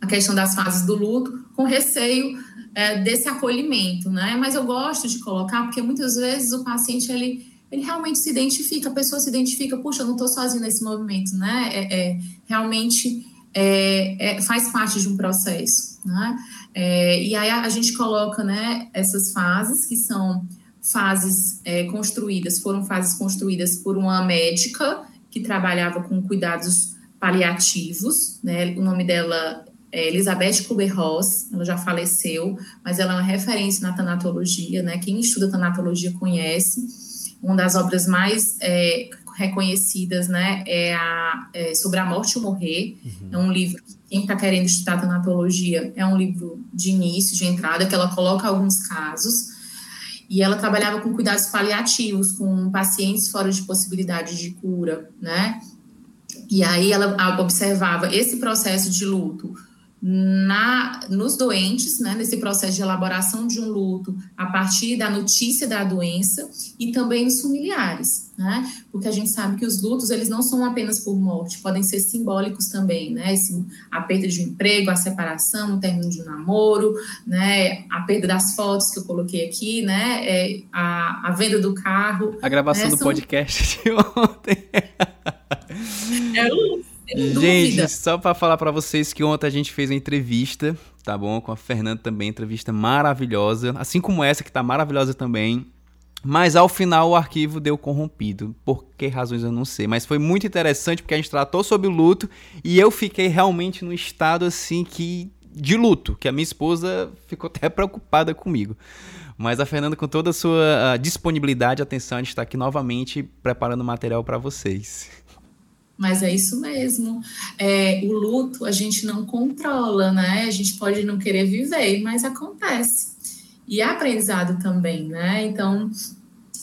a questão das fases do luto, com receio é, desse acolhimento, né? Mas eu gosto de colocar, porque muitas vezes o paciente ele, ele realmente se identifica, a pessoa se identifica, puxa, eu não estou sozinho nesse movimento, né? É, é realmente é, é, faz parte de um processo, né? É, e aí a, a, gente coloca, né, essas fases que são fases é, construídas, foram fases construídas por uma médica que trabalhava com cuidados paliativos, né? O nome dela é Elizabeth Kubler-Ross, ela já faleceu, mas ela é uma referência na tanatologia, né? Quem estuda tanatologia conhece. Uma das obras mais é, reconhecidas, né, é, a, é sobre a morte e o morrer. Uhum. É um livro que quem está querendo estudar tanatologia é um livro de início, de entrada, que ela coloca alguns casos. E ela trabalhava com cuidados paliativos, com pacientes fora de possibilidade de cura, né? E aí ela observava esse processo de luto na, nos doentes, né, nesse processo de elaboração de um luto a partir da notícia da doença e também nos familiares, né, porque a gente sabe que os lutos eles não são apenas por morte, podem ser simbólicos também, né, esse, a perda de um emprego, a separação, o término de um namoro, né, a perda das fotos que eu coloquei aqui, né, é, a, a venda do carro, a gravação né, do são... podcast de ontem. é luto Gente, só para falar para vocês que ontem a gente fez uma entrevista, tá bom? Com a Fernanda também, entrevista maravilhosa, assim como essa que tá maravilhosa também. Mas ao final o arquivo deu corrompido. Por que razões eu não sei. Mas foi muito interessante porque a gente tratou sobre o luto e eu fiquei realmente num estado assim que. de luto, que a minha esposa ficou até preocupada comigo. Mas a Fernanda, com toda a sua disponibilidade e atenção, a gente está aqui novamente preparando material para vocês. Mas é isso mesmo. É, o luto a gente não controla, né? A gente pode não querer viver, mas acontece. E é aprendizado também, né? Então,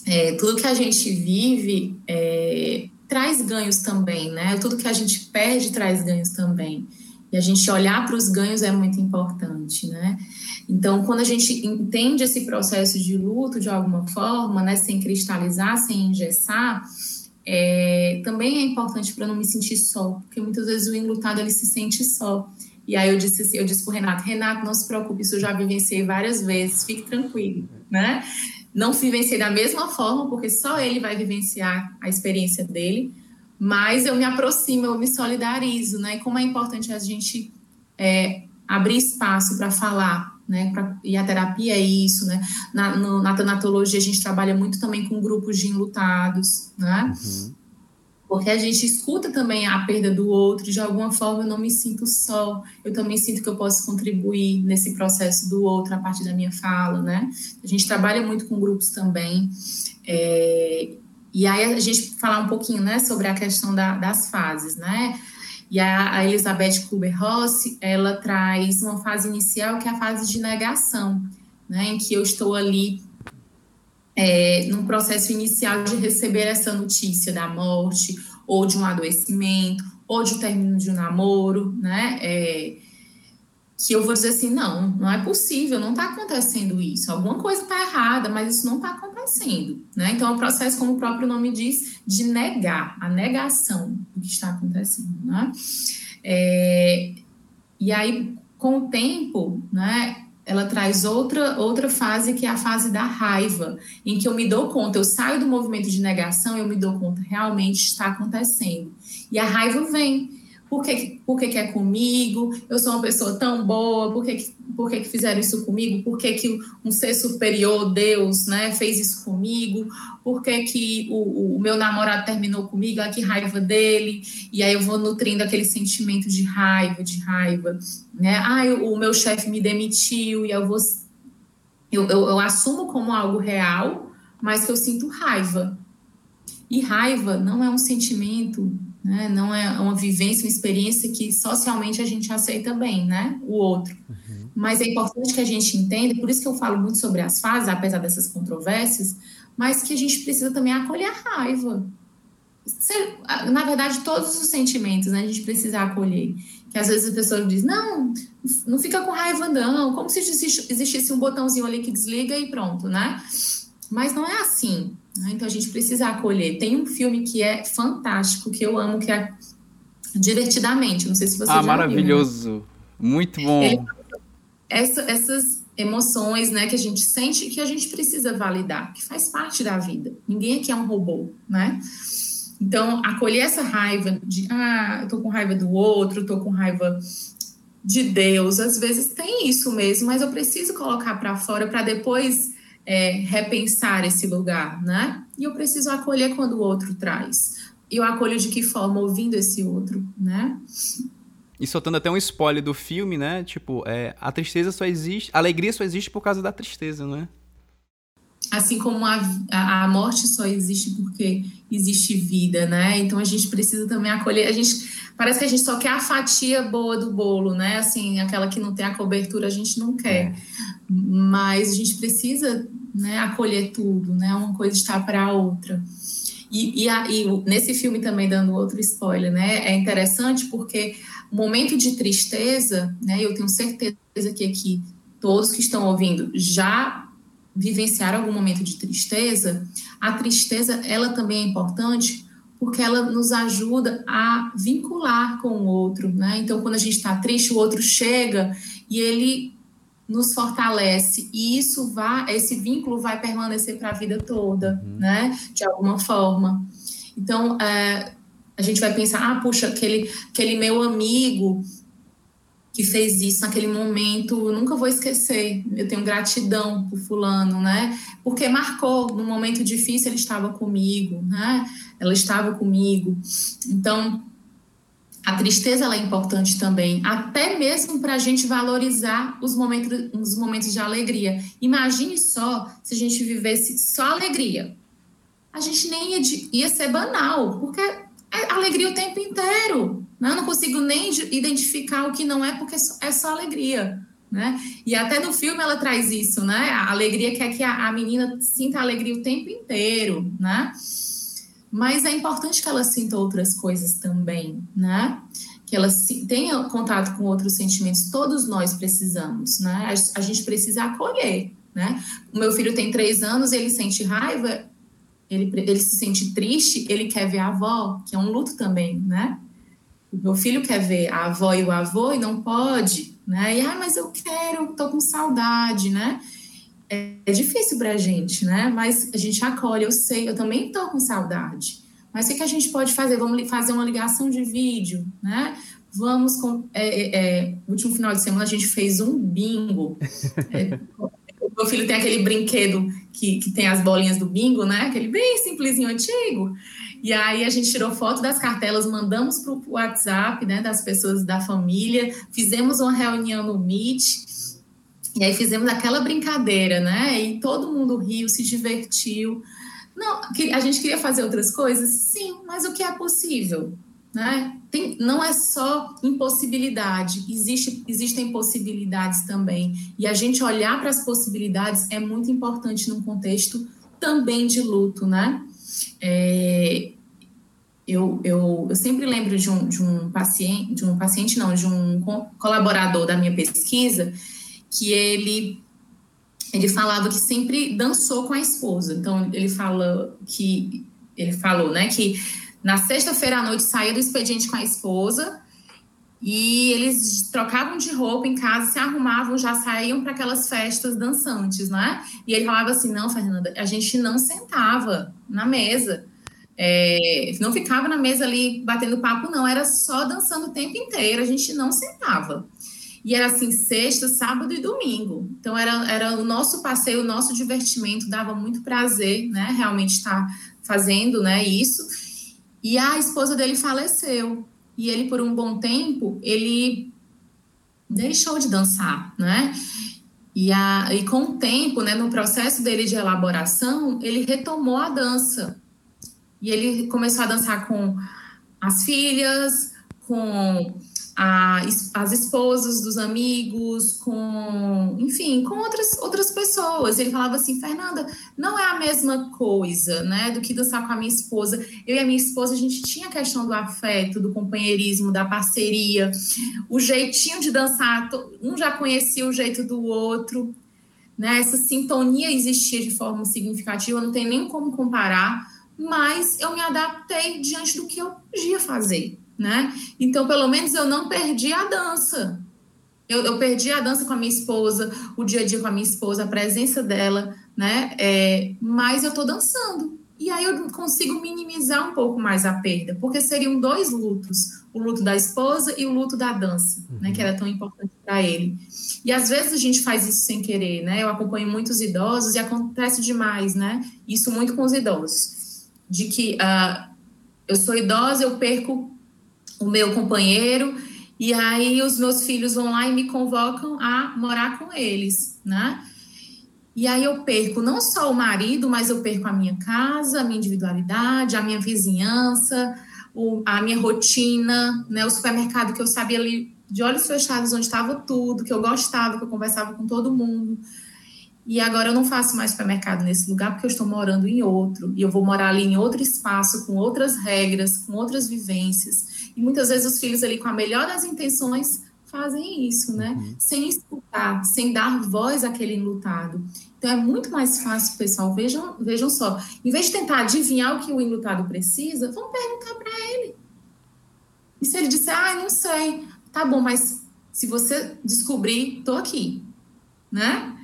é, tudo que a gente vive é, traz ganhos também, né? Tudo que a gente perde traz ganhos também. E a gente olhar para os ganhos é muito importante, né? Então, quando a gente entende esse processo de luto de alguma forma, né, sem cristalizar, sem engessar, é, também é importante para não me sentir só, porque muitas vezes o enlutado ele se sente só. E aí eu disse assim, eu disse para Renato, Renato, não se preocupe, isso eu já vivenciei várias vezes, fique tranquilo, né? Não vivenciei da mesma forma, porque só ele vai vivenciar a experiência dele, mas eu me aproximo, eu me solidarizo, né? E como é importante a gente é, abrir espaço para falar, né? Pra, e a terapia é isso, né? Na, no, na tanatologia a gente trabalha muito também com grupos de enlutados, né? Uhum. Porque a gente escuta também a perda do outro, de alguma forma eu não me sinto só, eu também sinto que eu posso contribuir nesse processo do outro a partir da minha fala, né? A gente trabalha muito com grupos também. É, e aí a gente falar um pouquinho, né, sobre a questão da, das fases, né? E a, Elizabeth Kubler-Ross, ela traz uma fase inicial que é a fase de negação, né, em que eu estou ali é, num processo inicial de receber essa notícia da morte, ou de um adoecimento, ou de um término de um namoro, né, é, que eu vou dizer assim, não, não é possível, não está acontecendo isso, alguma coisa está errada, mas isso não está acontecendo, né? Então, é um processo, como o próprio nome diz, de negar, a negação do que está acontecendo, né? É, e aí, com o tempo, né, ela traz outra, outra fase que é a fase da raiva, em que eu me dou conta, eu saio do movimento de negação, eu me dou conta, realmente está acontecendo. E a raiva vem, por que, por que, que é comigo? Eu sou uma pessoa tão boa, por que, por que, que fizeram isso comigo? Por que, que um ser superior, Deus, né, fez isso comigo? Por que, que o, o meu namorado terminou comigo? Ah, que raiva dele. E aí eu vou nutrindo aquele sentimento de raiva, de raiva. Né? Ah, o meu chefe me demitiu e eu vou. Eu, eu, eu assumo como algo real, mas que eu sinto raiva. E raiva não é um sentimento né? Não é uma vivência, uma experiência que socialmente a gente aceita bem, né? O outro. Uhum. Mas é importante que a gente entenda, por isso que eu falo muito sobre as fases, apesar dessas controvérsias, mas que a gente precisa também acolher a raiva. Na verdade, todos os sentimentos né, a gente precisa acolher. Que às vezes a pessoa diz, não, não fica com raiva, não, como se existisse um botãozinho ali que desliga e pronto, né? Mas não é assim. Né? Então a gente precisa acolher. Tem um filme que é fantástico, que eu amo, que é Divertidamente. Não sei se você ah, já maravilhoso. Viu, né? Muito bom. Ele, essa, essas emoções, né, que a gente sente e que a gente precisa validar, que faz parte da vida. Ninguém aqui é um robô, né? Então, acolher essa raiva de, ah, eu tô com raiva do outro, tô com raiva de Deus, às vezes tem isso mesmo, mas eu preciso colocar para fora para depois é, repensar esse lugar, né? E eu preciso acolher quando o outro traz. E eu acolho de que forma? Ouvindo esse outro, né? E soltando até um spoiler do filme, né? Tipo, é, a tristeza só existe, a alegria só existe por causa da tristeza, não é? Assim como a, a, a morte só existe porque existe vida, né? Então a gente precisa também acolher. A gente parece que a gente só quer a fatia boa do bolo, né? Assim, aquela que não tem a cobertura a gente não quer. É. Mas a gente precisa, né, acolher tudo, né? Uma coisa está para a outra. E, e, a, e, nesse filme também dando outro spoiler, né? É interessante porque o momento de tristeza, né? Eu tenho certeza que aqui todos que estão ouvindo já vivenciaram algum momento de tristeza. A tristeza, ela também é importante porque ela nos ajuda a vincular com o outro, né? Então, quando a gente está triste, o outro chega e ele nos fortalece e isso vai, esse vínculo vai permanecer para a vida toda, uhum. né? De alguma forma. Então, é, a gente vai pensar, ah, puxa, aquele, aquele meu amigo que fez isso naquele momento, eu nunca vou esquecer. Eu tenho gratidão por fulano, né? Porque marcou, no momento difícil ele estava comigo, né? Ela estava comigo. Então, a tristeza ela é importante também, até mesmo para a gente valorizar os momentos, os momentos de alegria. Imagine só se a gente vivesse só alegria. A gente nem ia, ia ser banal, porque é alegria o tempo inteiro. Né? Eu não consigo nem identificar o que não é, porque é só alegria. Né? E até no filme ela traz isso, né? A alegria quer que a, a menina sinta alegria o tempo inteiro, né? Mas é importante que ela sinta outras coisas também, né? Que ela tenha contato com outros sentimentos. Todos nós precisamos, né? A, gente precisa acolher, né? O meu filho tem três anos, ele sente raiva, ele, ele se sente triste, ele quer ver a avó, que é um luto também, né? O meu filho quer ver a avó e o avô e não pode, né? E, ah, mas eu quero, tô com saudade, né? É, é difícil para a gente, né? Mas a gente acolhe, eu sei, eu também estou com saudade. Mas o que, que a gente pode fazer? Vamos fazer uma ligação de vídeo, né? Vamos com. É, é, é último final de semana a gente fez um bingo. É, o meu filho tem aquele brinquedo que, que tem as bolinhas do bingo, né? Aquele bem simplesinho antigo. E aí a gente tirou foto das cartelas, mandamos para o WhatsApp, né? Das pessoas da família, fizemos uma reunião no Meet e aí fizemos aquela brincadeira, né? E todo mundo riu, se divertiu. Não, a gente queria fazer outras coisas? Sim, mas o que é possível? Né? Tem, não é só impossibilidade, existe, existem possibilidades também. E a gente olhar para as possibilidades é muito importante num contexto também de luto, né? É, eu, eu, eu sempre lembro de um, de um paciente, de um paciente não, de um colaborador da minha pesquisa que ele ele falava que sempre dançou com a esposa. Então ele fala que ele falou, né, que na sexta-feira à noite saía do expediente com a esposa e eles trocavam de roupa em casa, se arrumavam, já saíam para aquelas festas dançantes, né? E ele falava assim: não, Fernanda, a gente não sentava na mesa. É, não ficava na mesa ali batendo papo, não, era só dançando o tempo inteiro, a gente não sentava. E era assim, sexta, sábado e domingo. Então era, era o nosso passeio, o nosso divertimento, dava muito prazer, né? Realmente estar fazendo, né, isso. E a esposa dele faleceu. E ele, por um bom tempo, ele deixou de dançar, né? E, a, e com o tempo, né, no processo dele de elaboração, ele retomou a dança. E ele começou a dançar com as filhas, com a, as esposas dos amigos, com, enfim, com outras, outras pessoas. Ele falava assim, Fernanda, não é a mesma coisa, né, do que dançar com a minha esposa. Eu e a minha esposa, a gente tinha a questão do afeto, do companheirismo, da parceria, o jeitinho de dançar, um já conhecia o jeito do outro, né, essa sintonia existia de forma significativa, não tem nem como comparar, mas eu me adaptei diante do que eu podia fazer né? Então, pelo menos eu não perdi a dança, Eu, eu, perdi a dança com a minha esposa, o dia a dia com a minha esposa, a presença dela, né? É, mas eu tô dançando. E aí eu consigo minimizar um pouco mais a perda, porque seriam dois lutos: o luto da esposa e o luto da dança, uhum. né? Que era tão importante para ele. E às vezes a gente faz isso sem querer, né? Eu acompanho muitos idosos e acontece demais, né? Isso muito com os idosos, de que uh, eu sou idosa, eu perco o meu companheiro e aí os meus filhos vão lá e me convocam a morar com eles, né? E aí eu perco não só o marido, mas eu perco a minha casa, a minha individualidade, a minha vizinhança, a minha rotina, né? O supermercado que eu sabia ali de olhos fechados onde estava tudo, que eu gostava, que eu conversava com todo mundo. E agora eu não faço mais supermercado nesse lugar porque eu estou morando em outro. E eu vou morar ali em outro espaço, com outras regras, com outras vivências. E muitas vezes os filhos ali, com a melhor das intenções, fazem isso, né? Uhum. Sem escutar, sem dar voz àquele enlutado. Então é muito mais fácil, pessoal. Vejam, vejam só. Em vez de tentar adivinhar o que o enlutado precisa, vamos perguntar para ele. E se ele disser, ah, não sei, tá bom, mas se você descobrir, tô aqui, né?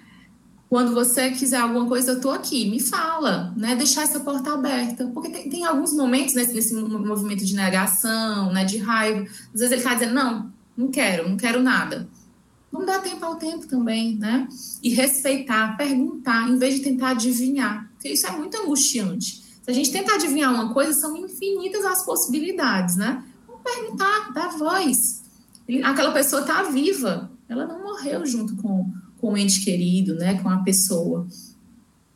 Quando você quiser alguma coisa, eu tô aqui, me fala, né? Deixar essa porta aberta. Porque tem, tem alguns momentos nesse, nesse, movimento de negação, né? De raiva. Às vezes ele tá dizendo, não, não quero, não quero nada. Vamos dar tempo ao tempo também, né? E respeitar, perguntar, em vez de tentar adivinhar. Porque isso é muito angustiante. Se a gente tentar adivinhar uma coisa, são infinitas as possibilidades, né? Vamos perguntar, dar voz. Aquela pessoa está viva, ela não morreu junto com com o ente querido, né, com a pessoa.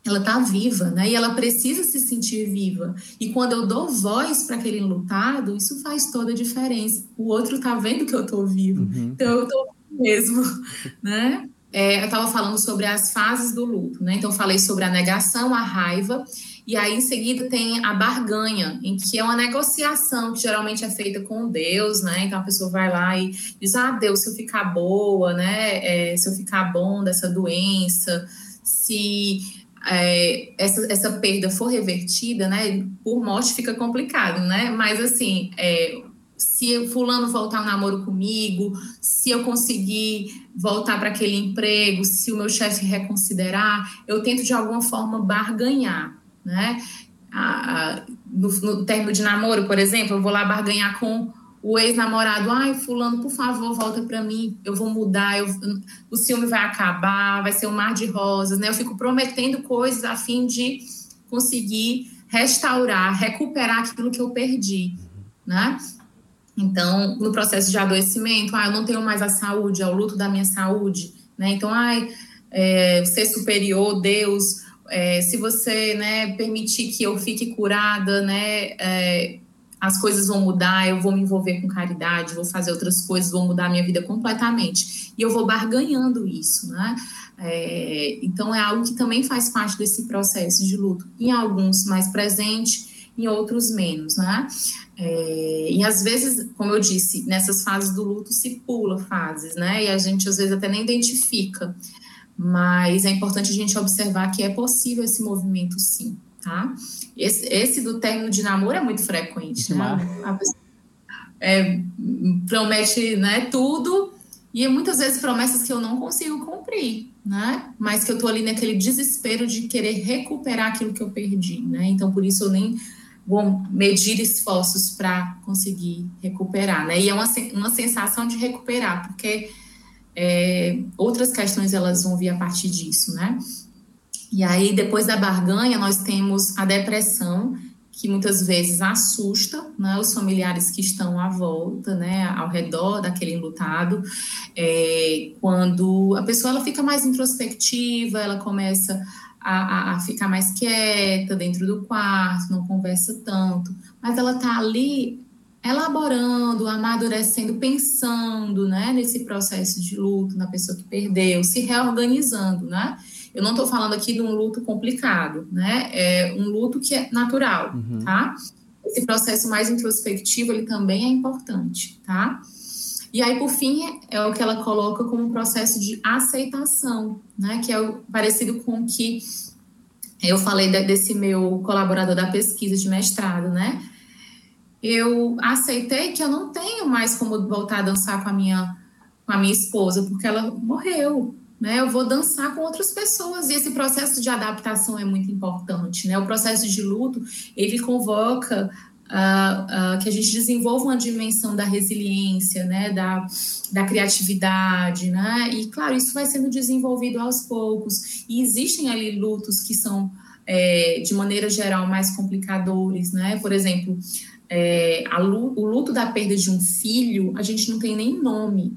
Ela está viva, né? E ela precisa se sentir viva. E quando eu dou voz para aquele lutado, isso faz toda a diferença. O outro está vendo que eu estou vivo. Uhum. Então eu estou mesmo, né? É, eu estava falando sobre as fases do luto, né? Então falei sobre a negação, a raiva e aí, em seguida, tem a barganha, em que é uma negociação que geralmente é feita com Deus, né? Então a pessoa vai lá e diz: Ah, Deus, se eu ficar boa, né? É, se eu ficar bom dessa doença, se é, essa, essa perda for revertida, né? Por morte fica complicado, né? Mas assim, é, se fulano voltar ao namoro comigo, se eu conseguir voltar para aquele emprego, se o meu chefe reconsiderar, eu tento de alguma forma barganhar né? A, a, no, no término de namoro, por exemplo, eu vou lá barganhar com o ex-namorado, ai, fulano, por favor, volta para mim, eu vou mudar, eu, o ciúme vai acabar, vai ser um mar de rosas, né? Eu fico prometendo coisas a fim de conseguir restaurar, recuperar aquilo que eu perdi, né? Então, no processo de adoecimento, ah, eu não tenho mais a saúde, é o luto da minha saúde, né? Então, ai, é, ser superior, Deus, é, se você né, permitir que eu fique curada, né, é, as coisas vão mudar, eu vou me envolver com caridade, vou fazer outras coisas, vou mudar a minha vida completamente. E eu vou barganhando isso, né? É, então é algo que também faz parte desse processo de luto. Em alguns mais presente, em outros menos, né? É, e às vezes, como eu disse, nessas fases do luto se pula fases, né? E a gente às vezes até nem identifica mas é importante a gente observar que é possível esse movimento sim, tá? Esse, esse do término de namoro é muito frequente, né? A pessoa é, promete né, tudo e muitas vezes promessas que eu não consigo cumprir, né? Mas que eu tô ali naquele desespero de querer recuperar aquilo que eu perdi, né? Então, por isso eu nem vou medir esforços para conseguir recuperar, né? E é uma, uma sensação de recuperar, porque é, outras questões elas vão vir a partir disso, né? E aí, depois da barganha, nós temos a depressão, que muitas vezes assusta né, os familiares que estão à volta, né, ao redor daquele enlutado, é, quando a pessoa ela fica mais introspectiva, ela começa a, a, ficar mais quieta dentro do quarto, não conversa tanto, mas ela está ali elaborando, amadurecendo, pensando, né, nesse processo de luto, na pessoa que perdeu, se reorganizando, né? Eu não estou falando aqui de um luto complicado, né? É um luto que é natural, uhum. tá? Esse processo mais introspectivo, ele também é importante, tá? E aí, por fim, é o que ela coloca como um processo de aceitação, né? Que é o, parecido com o que eu falei desse meu colaborador da pesquisa de mestrado, né? Eu aceitei que eu não tenho mais como voltar a dançar com a minha com a minha esposa, porque ela morreu, né? Eu vou dançar com outras pessoas e esse processo de adaptação é muito importante, né? O processo de luto ele convoca Uh, uh, que a gente desenvolva uma dimensão da resiliência, né, da, da criatividade, né, e claro, isso vai sendo desenvolvido aos poucos, e existem ali lutos que são, é, de maneira geral, mais complicadores, né, por exemplo, é, a, o luto da perda de um filho, a gente não tem nem nome,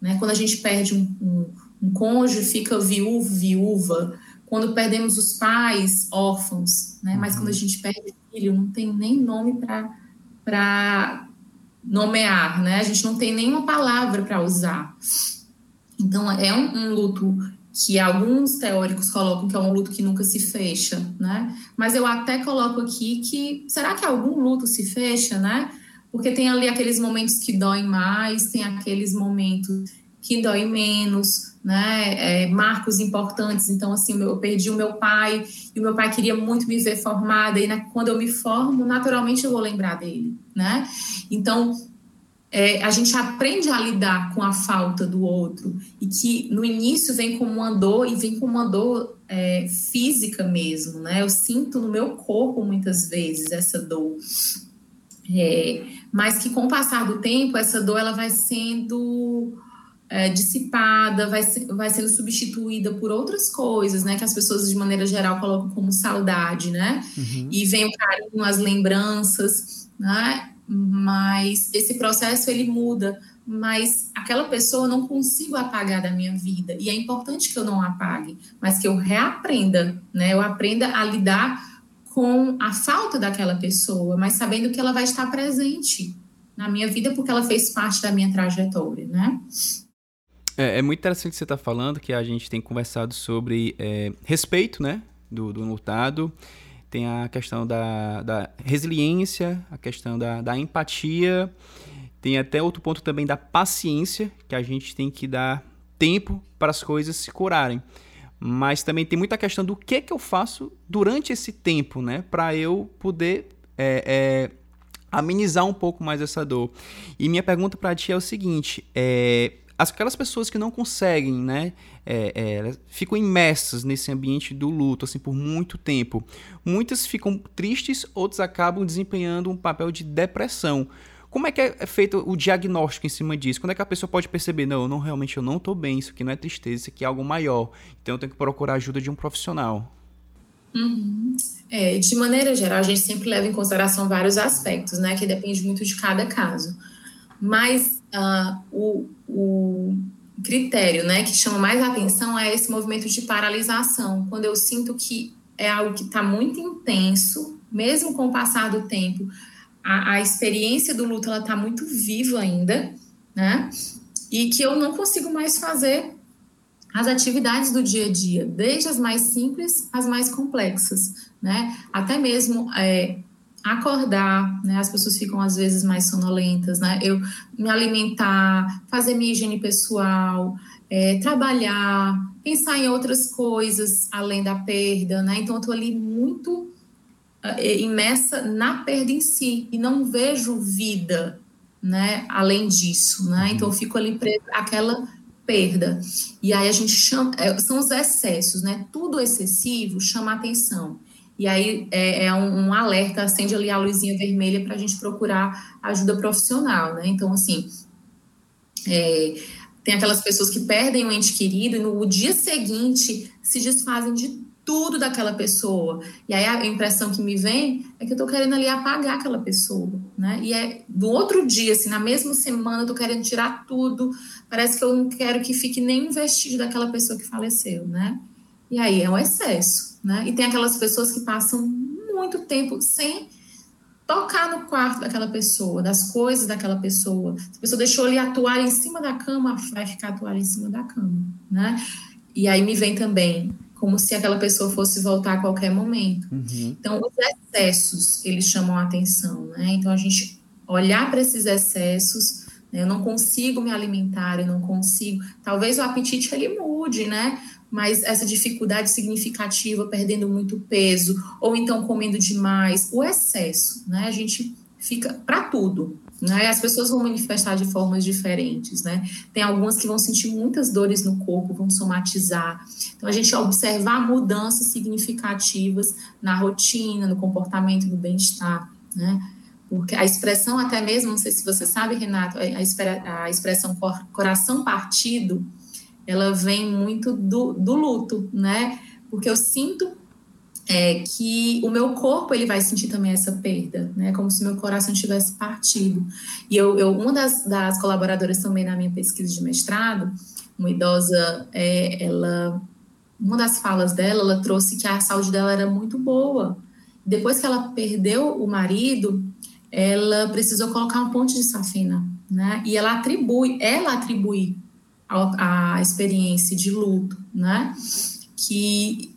né, quando a gente perde um, um, um cônjuge, fica viúvo, viúva, quando perdemos os pais, órfãos, né? Mas quando a uhum. gente perde filho, não tem nem nome para nomear, né? A gente não tem nenhuma palavra para usar. Então, é um, um, luto que alguns teóricos colocam que é um luto que nunca se fecha, né? Mas eu até coloco aqui que será que algum luto se fecha, né? Porque tem ali aqueles momentos que doem mais, tem aqueles momentos que doem menos, né, é, marcos importantes. Então, assim, eu perdi o meu pai e o meu pai queria muito me ver formada e na, quando eu me formo, naturalmente eu vou lembrar dele, né? Então, é, a gente aprende a lidar com a falta do outro e que no início vem como uma dor e vem como uma dor é, física mesmo, né? Eu sinto no meu corpo muitas vezes essa dor. É, mas que com o passar do tempo, essa dor ela vai sendo é, dissipada, vai, vai sendo substituída por outras coisas, né? Que as pessoas, de maneira geral, colocam como saudade, né? Uhum. E vem o carinho, as lembranças, né? Mas esse processo, ele muda. Mas aquela pessoa eu não consigo apagar da minha vida. E é importante que eu não apague, mas que eu reaprenda, né? Eu aprenda a lidar com a falta daquela pessoa, mas sabendo que ela vai estar presente na minha vida porque ela fez parte da minha trajetória, né? É, é muito interessante você estar tá falando que a gente tem conversado sobre é, respeito, né, do, do lutado. Tem a questão da, da resiliência, a questão da, da empatia. Tem até outro ponto também da paciência, que a gente tem que dar tempo para as coisas se curarem. Mas também tem muita questão do que, que eu faço durante esse tempo, né? Para eu poder é, é, amenizar um pouco mais essa dor. E minha pergunta para ti é o seguinte: é, aquelas pessoas que não conseguem, né, é, é, ficam imersas nesse ambiente do luto, assim, por muito tempo. Muitas ficam tristes, outras acabam desempenhando um papel de depressão. Como é que é feito o diagnóstico em cima disso? Quando é que a pessoa pode perceber, não, não realmente eu não estou bem, isso aqui não é tristeza, isso aqui é algo maior. Então eu tenho que procurar a ajuda de um profissional. Uhum. É, de maneira geral, a gente sempre leva em consideração vários aspectos, né? Que depende muito de cada caso. Mas uh, o, o critério né, que chama mais atenção é esse movimento de paralisação, quando eu sinto que é algo que está muito intenso, mesmo com o passar do tempo, a, a experiência do luto está muito viva ainda, né? E que eu não consigo mais fazer as atividades do dia a dia, desde as mais simples às mais complexas, né? Até mesmo é, acordar, né? As pessoas ficam às vezes mais sonolentas, né? Eu me alimentar, fazer minha higiene pessoal, é, trabalhar, pensar em outras coisas além da perda, né? Então eu tô ali muito é, imersa na perda em si e não vejo vida, né? Além disso, né? Uhum. Então eu fico ali presa àquela perda. E aí a gente chama, é, são os excessos, né? Tudo excessivo chama atenção. E aí é, é um, um, alerta, acende ali a luzinha vermelha para a gente procurar ajuda profissional, né? Então, assim, é, tem aquelas pessoas que perdem um ente querido e no dia seguinte se desfazem de tudo daquela pessoa. E aí a impressão que me vem é que eu tô querendo ali apagar aquela pessoa, né? E é do outro dia, assim, na mesma semana, eu tô querendo tirar tudo. Parece que eu não quero que fique nenhum vestígio daquela pessoa que faleceu, né? E aí é um excesso né? E tem aquelas pessoas que passam muito tempo sem tocar no quarto daquela pessoa, das coisas daquela pessoa. Se a pessoa deixou ali a toalha em cima da cama, vai ficar a toalha em cima da cama, né? E aí me vem também como se aquela pessoa fosse voltar a qualquer momento. Uhum. Então, os excessos, eles chamam a atenção, né? Então, a gente olhar para esses excessos, né? eu não consigo me alimentar, eu não consigo... Talvez o apetite, ele mude, né? Mas essa dificuldade significativa, perdendo muito peso, ou então comendo demais, o excesso, né? A gente fica para tudo, Né? As pessoas vão manifestar de formas diferentes, né? Tem algumas que vão sentir muitas dores no corpo, vão somatizar. Então, a gente observar mudanças significativas na rotina, no comportamento, no bem-estar, né? Porque a expressão, até mesmo, não sei se você sabe, Renato, a, expressão coração partido, ela vem muito do, do luto, né? Porque eu sinto é, que o meu corpo ele vai sentir também essa perda, né? Como se meu coração tivesse partido. E eu, eu uma das, das, colaboradoras também na minha pesquisa de mestrado, uma idosa, é, ela, uma das falas dela, ela trouxe que a saúde dela era muito boa. Depois que ela perdeu o marido, ela precisou colocar um ponte de safena, né? E ela atribui, ela atribui a, a experiência de luto, né? Que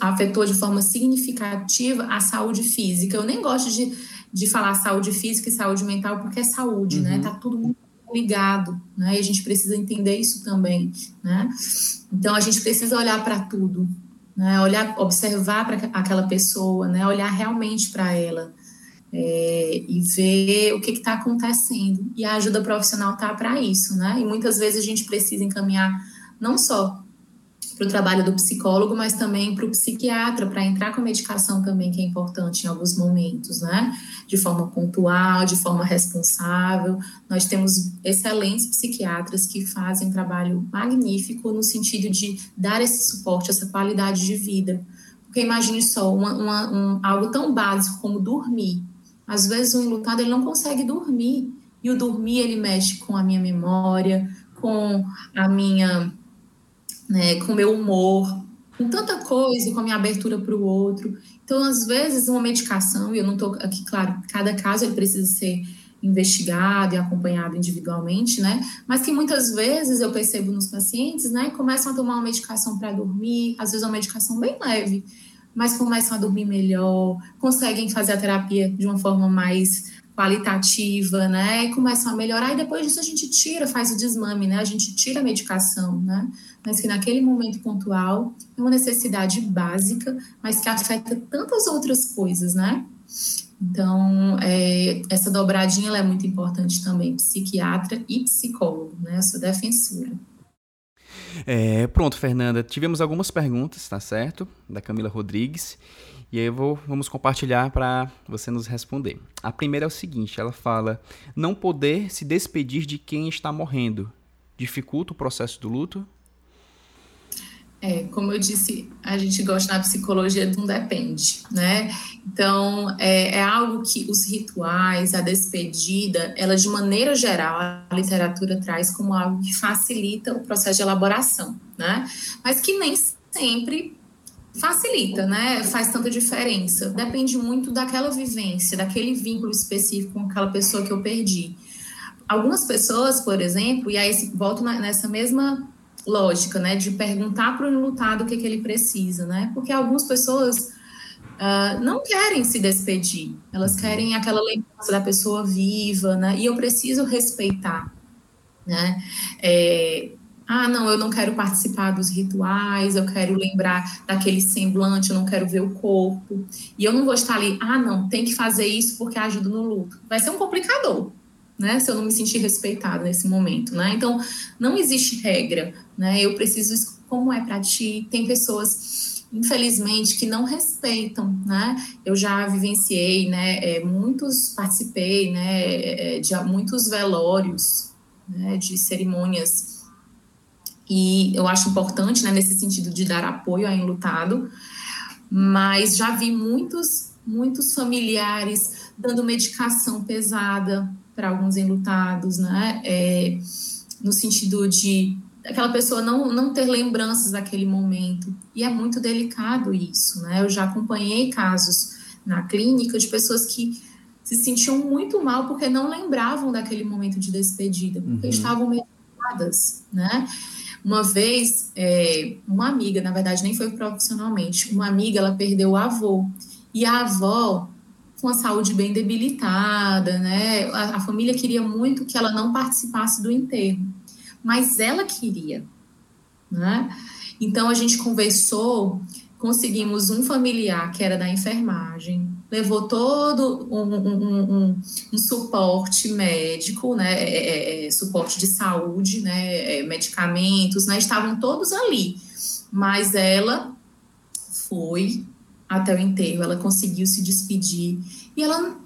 afetou de forma significativa a saúde física. Eu nem gosto de, de falar saúde física e saúde mental porque é saúde, né? uhum. né? Tá tudo muito ligado, né? E a gente precisa entender isso também, né? Então a gente precisa olhar para tudo, né? Olhar, observar para aquela pessoa, né? Olhar realmente para ela. É, e ver o que está acontecendo. E a ajuda profissional está para isso, né? E muitas vezes a gente precisa encaminhar não só para o trabalho do psicólogo, mas também para o psiquiatra, para entrar com a medicação também, que é importante em alguns momentos, né? De forma pontual, de forma responsável. Nós temos excelentes psiquiatras que fazem um trabalho magnífico no sentido de dar esse suporte, essa qualidade de vida. Porque imagine só, uma, uma, um, algo tão básico como dormir. Às vezes o enlutado ele não consegue dormir, e o dormir ele mexe com a minha memória, com a minha né, com o meu humor, com tanta coisa, com a minha abertura para o outro. Então, às vezes, uma medicação, e eu não estou aqui, claro, cada caso ele precisa ser investigado e acompanhado individualmente, né? Mas que muitas vezes eu percebo nos pacientes, né, começam a tomar uma medicação para dormir, às vezes uma medicação bem leve, mas começam a dormir melhor, conseguem fazer a terapia de uma forma mais qualitativa, né? E começam a melhorar e depois disso a gente tira, faz o desmame, né? A gente tira a medicação, né? Mas que naquele momento pontual é uma necessidade básica, mas que afeta tantas outras coisas, né? Então, é, essa dobradinha é muito importante também, psiquiatra e psicólogo, né? Eu sou defensora. É, pronto, Fernanda. Tivemos algumas perguntas, tá certo? Da Camila Rodrigues. E aí vou, vamos compartilhar para você nos responder. A primeira é o seguinte: ela fala, não poder se despedir de quem está morrendo dificulta o processo do luto? É, como eu disse, a gente gosta na psicologia de um depende, né? Então, é, é, algo que os rituais, a despedida, ela de maneira geral, a literatura traz como algo que facilita o processo de elaboração, né? Mas que nem sempre facilita, né? Faz tanta diferença. Depende muito daquela vivência, daquele vínculo específico com aquela pessoa que eu perdi. Algumas pessoas, por exemplo, e aí volto nessa mesma lógica, né, de perguntar para o enlutado o que, que ele precisa, né? Porque algumas pessoas uh, não querem se despedir, elas querem aquela lembrança da pessoa viva, né? E eu preciso respeitar, né? É, ah, não, eu não quero participar dos rituais, eu quero lembrar daquele semblante, eu não quero ver o corpo. E eu não vou estar ali, ah, não, tem que fazer isso porque ajuda no luto. Vai ser um complicador, né? Se eu não me sentir respeitada nesse momento, né? Então, não existe regra, né? Eu preciso, como é para ti? Tem pessoas, infelizmente, que não respeitam, né? Eu já vivenciei, né? É, muitos, participei, né? É, de muitos velórios, né? De cerimônias e eu acho importante, né, nesse sentido de dar apoio ao enlutado, mas já vi muitos, muitos familiares dando medicação pesada para alguns enlutados, né, é, no sentido de aquela pessoa não, não ter lembranças daquele momento. E é muito delicado isso, né? Eu já acompanhei casos na clínica de pessoas que se sentiam muito mal porque não lembravam daquele momento de despedida, porque uhum. estavam medicadas, né? Uma vez, é, uma amiga, na verdade nem foi profissionalmente, uma amiga, ela perdeu o avô. E a avó, com a saúde bem debilitada, né? A, a família queria muito que ela não participasse do enterro, mas ela queria, né? Então a gente conversou, conseguimos um familiar que era da enfermagem, levou todo um, um, um, um suporte médico, né, é, é, é suporte de saúde, né, é, medicamentos, né, estavam todos ali, mas ela foi até o enterro, ela conseguiu se despedir e ela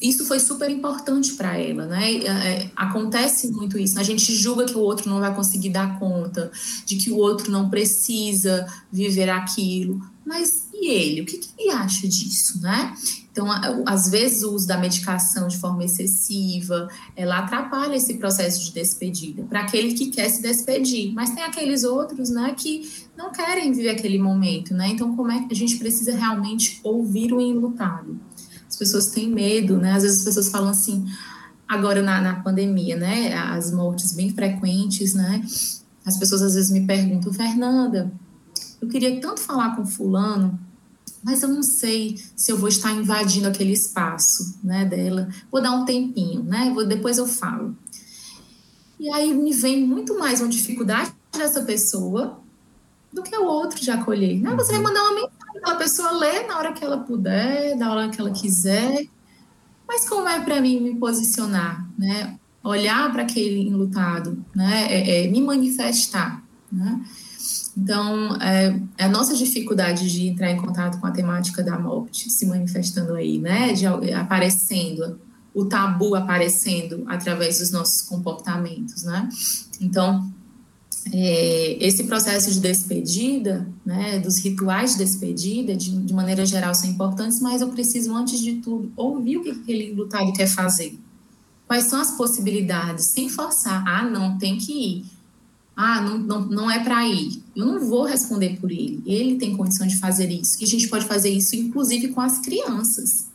isso foi super importante para ela, né? É, acontece muito isso. A gente julga que o outro não vai conseguir dar conta, de que o outro não precisa viver aquilo, mas e ele? O que, que ele acha disso, né? Então, às vezes, o uso da medicação de forma excessiva, ela atrapalha esse processo de despedida para aquele que quer se despedir, mas tem aqueles outros, né, que não querem viver aquele momento, né? Então, como é que a gente precisa realmente ouvir o enlutado? As pessoas têm medo, né? Às vezes as pessoas falam assim, agora na, na pandemia, né, as mortes bem frequentes, né? As pessoas às vezes me perguntam, Fernanda, eu queria tanto falar com fulano, mas eu não sei se eu vou estar invadindo aquele espaço, né, dela. Vou dar um tempinho, né? Vou, depois eu falo. E aí me vem muito mais uma dificuldade dessa pessoa do que o outro de acolher. Né? Você vai mandar uma mensagem, aquela pessoa lê na hora que ela puder, na hora que ela quiser. Mas como é para mim me posicionar, né? Olhar para aquele enlutado, né? É, é, me manifestar, né? Então, é, é, a nossa dificuldade de entrar em contato com a temática da morte se manifestando aí, né? De, aparecendo, o tabu aparecendo através dos nossos comportamentos, né? Então, é, esse processo de despedida, né, dos rituais de despedida, de, de, maneira geral, são importantes, mas eu preciso, antes de tudo, ouvir o que aquele lutado quer fazer. Quais são as possibilidades, sem forçar. Ah, não, tem que ir ah, não, não, não é para ir. Eu não vou responder por ele. Ele tem condição de fazer isso. E a gente pode fazer isso, inclusive, com as crianças.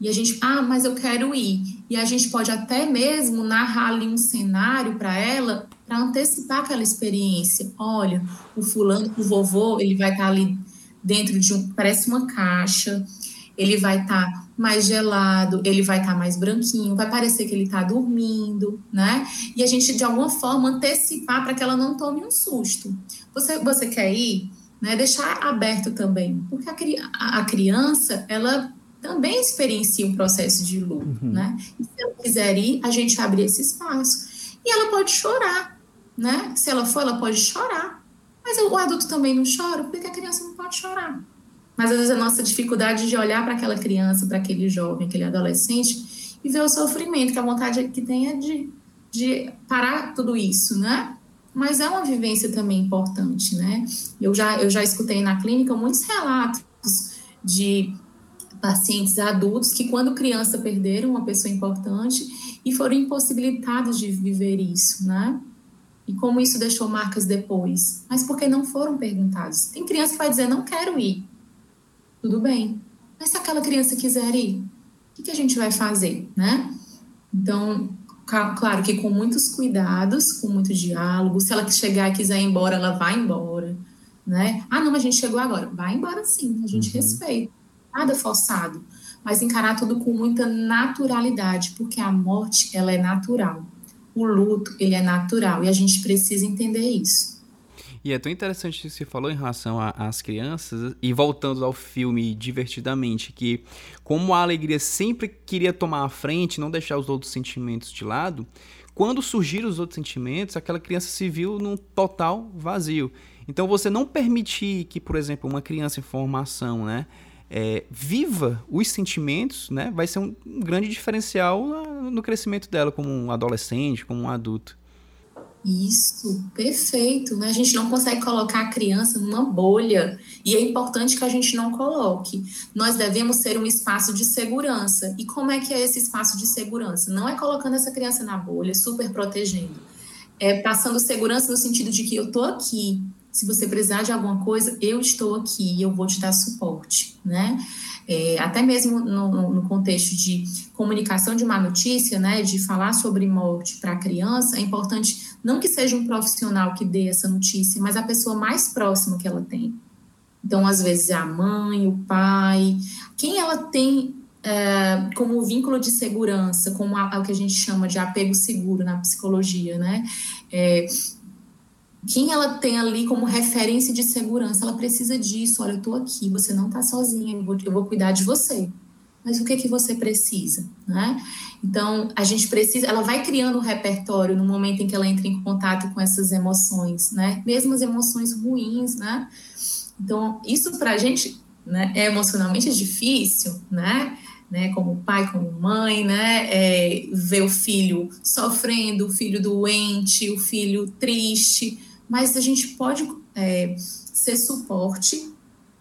E a gente, ah, mas eu quero ir. E a gente pode até mesmo narrar ali um cenário para ela, para antecipar aquela experiência. Olha, o fulano, o vovô, ele vai estar tá ali dentro de um, parece uma caixa, ele vai estar tá mais gelado, ele vai estar tá mais branquinho, vai parecer que ele está dormindo, né? E a gente, de alguma forma, antecipar para que ela não tome um susto. Você, você quer ir? Né? Deixar aberto também, porque a, a criança, ela também experiencia um processo de luto, uhum. né? E se ela quiser ir, a gente abre esse espaço. E ela pode chorar, né? Se ela for, ela pode chorar. Mas o adulto também não chora, porque a criança não pode chorar. Mas às vezes a nossa dificuldade de olhar para aquela criança, para aquele jovem, aquele adolescente e ver o sofrimento, que a vontade que tem é de, de parar tudo isso, né? Mas é uma vivência também importante, né? Eu já, eu já escutei na clínica muitos relatos de pacientes adultos que, quando criança, perderam uma pessoa importante e foram impossibilitados de viver isso, né? E como isso deixou marcas depois. Mas porque não foram perguntados. Tem criança que vai dizer, não quero ir tudo bem. Mas se aquela criança quiser ir, o que, que a gente vai fazer, né? Então, claro que com muitos cuidados, com muito diálogo, se ela chegar e quiser ir embora, ela vai embora, né? Ah, não, a gente chegou agora. Vai embora sim, a gente uhum. respeita. Nada forçado. Mas encarar tudo com muita naturalidade, porque a morte, ela é natural. O luto, ele é natural e a gente precisa entender isso. E é tão interessante que você falou em relação às crianças, e voltando ao filme divertidamente, que como a alegria sempre queria tomar a frente, não deixar os outros sentimentos de lado, quando surgiram os outros sentimentos, aquela criança se viu num total vazio. Então você não permitir que, por exemplo, uma criança em formação, né, é, viva os sentimentos, né, vai ser um, um grande diferencial no crescimento dela como um adolescente, como um adulto. Isso, perfeito. Né? A gente não consegue colocar a criança numa bolha e é importante que a gente não coloque. Nós devemos ser um espaço de segurança. E como é que é esse espaço de segurança? Não é colocando essa criança na bolha, super protegendo. É passando segurança no sentido de que eu estou aqui. Se você precisar de alguma coisa, eu estou aqui e eu vou te dar suporte, né? é, até mesmo no, no, contexto de comunicação de uma notícia, né, de falar sobre morte para a criança, é importante não que seja um profissional que dê essa notícia, mas a pessoa mais próxima que ela tem. Então, às vezes, a mãe, o pai, quem ela tem é, como vínculo de segurança, como a, o que a gente chama de apego seguro na psicologia, né? É, quem ela tem ali como referência de segurança, ela precisa disso. Olha, eu estou aqui, você não está sozinha, eu vou, eu vou cuidar de você. Mas o que que você precisa, né? Então, a gente precisa, ela vai criando um repertório no momento em que ela entra em contato com essas emoções, né? Mesmo as emoções ruins, né? Então, isso para a gente né, é emocionalmente difícil, né? né, como pai, como mãe, né, é, ver o filho sofrendo, o filho doente, o filho triste, mas a gente pode é, ser suporte,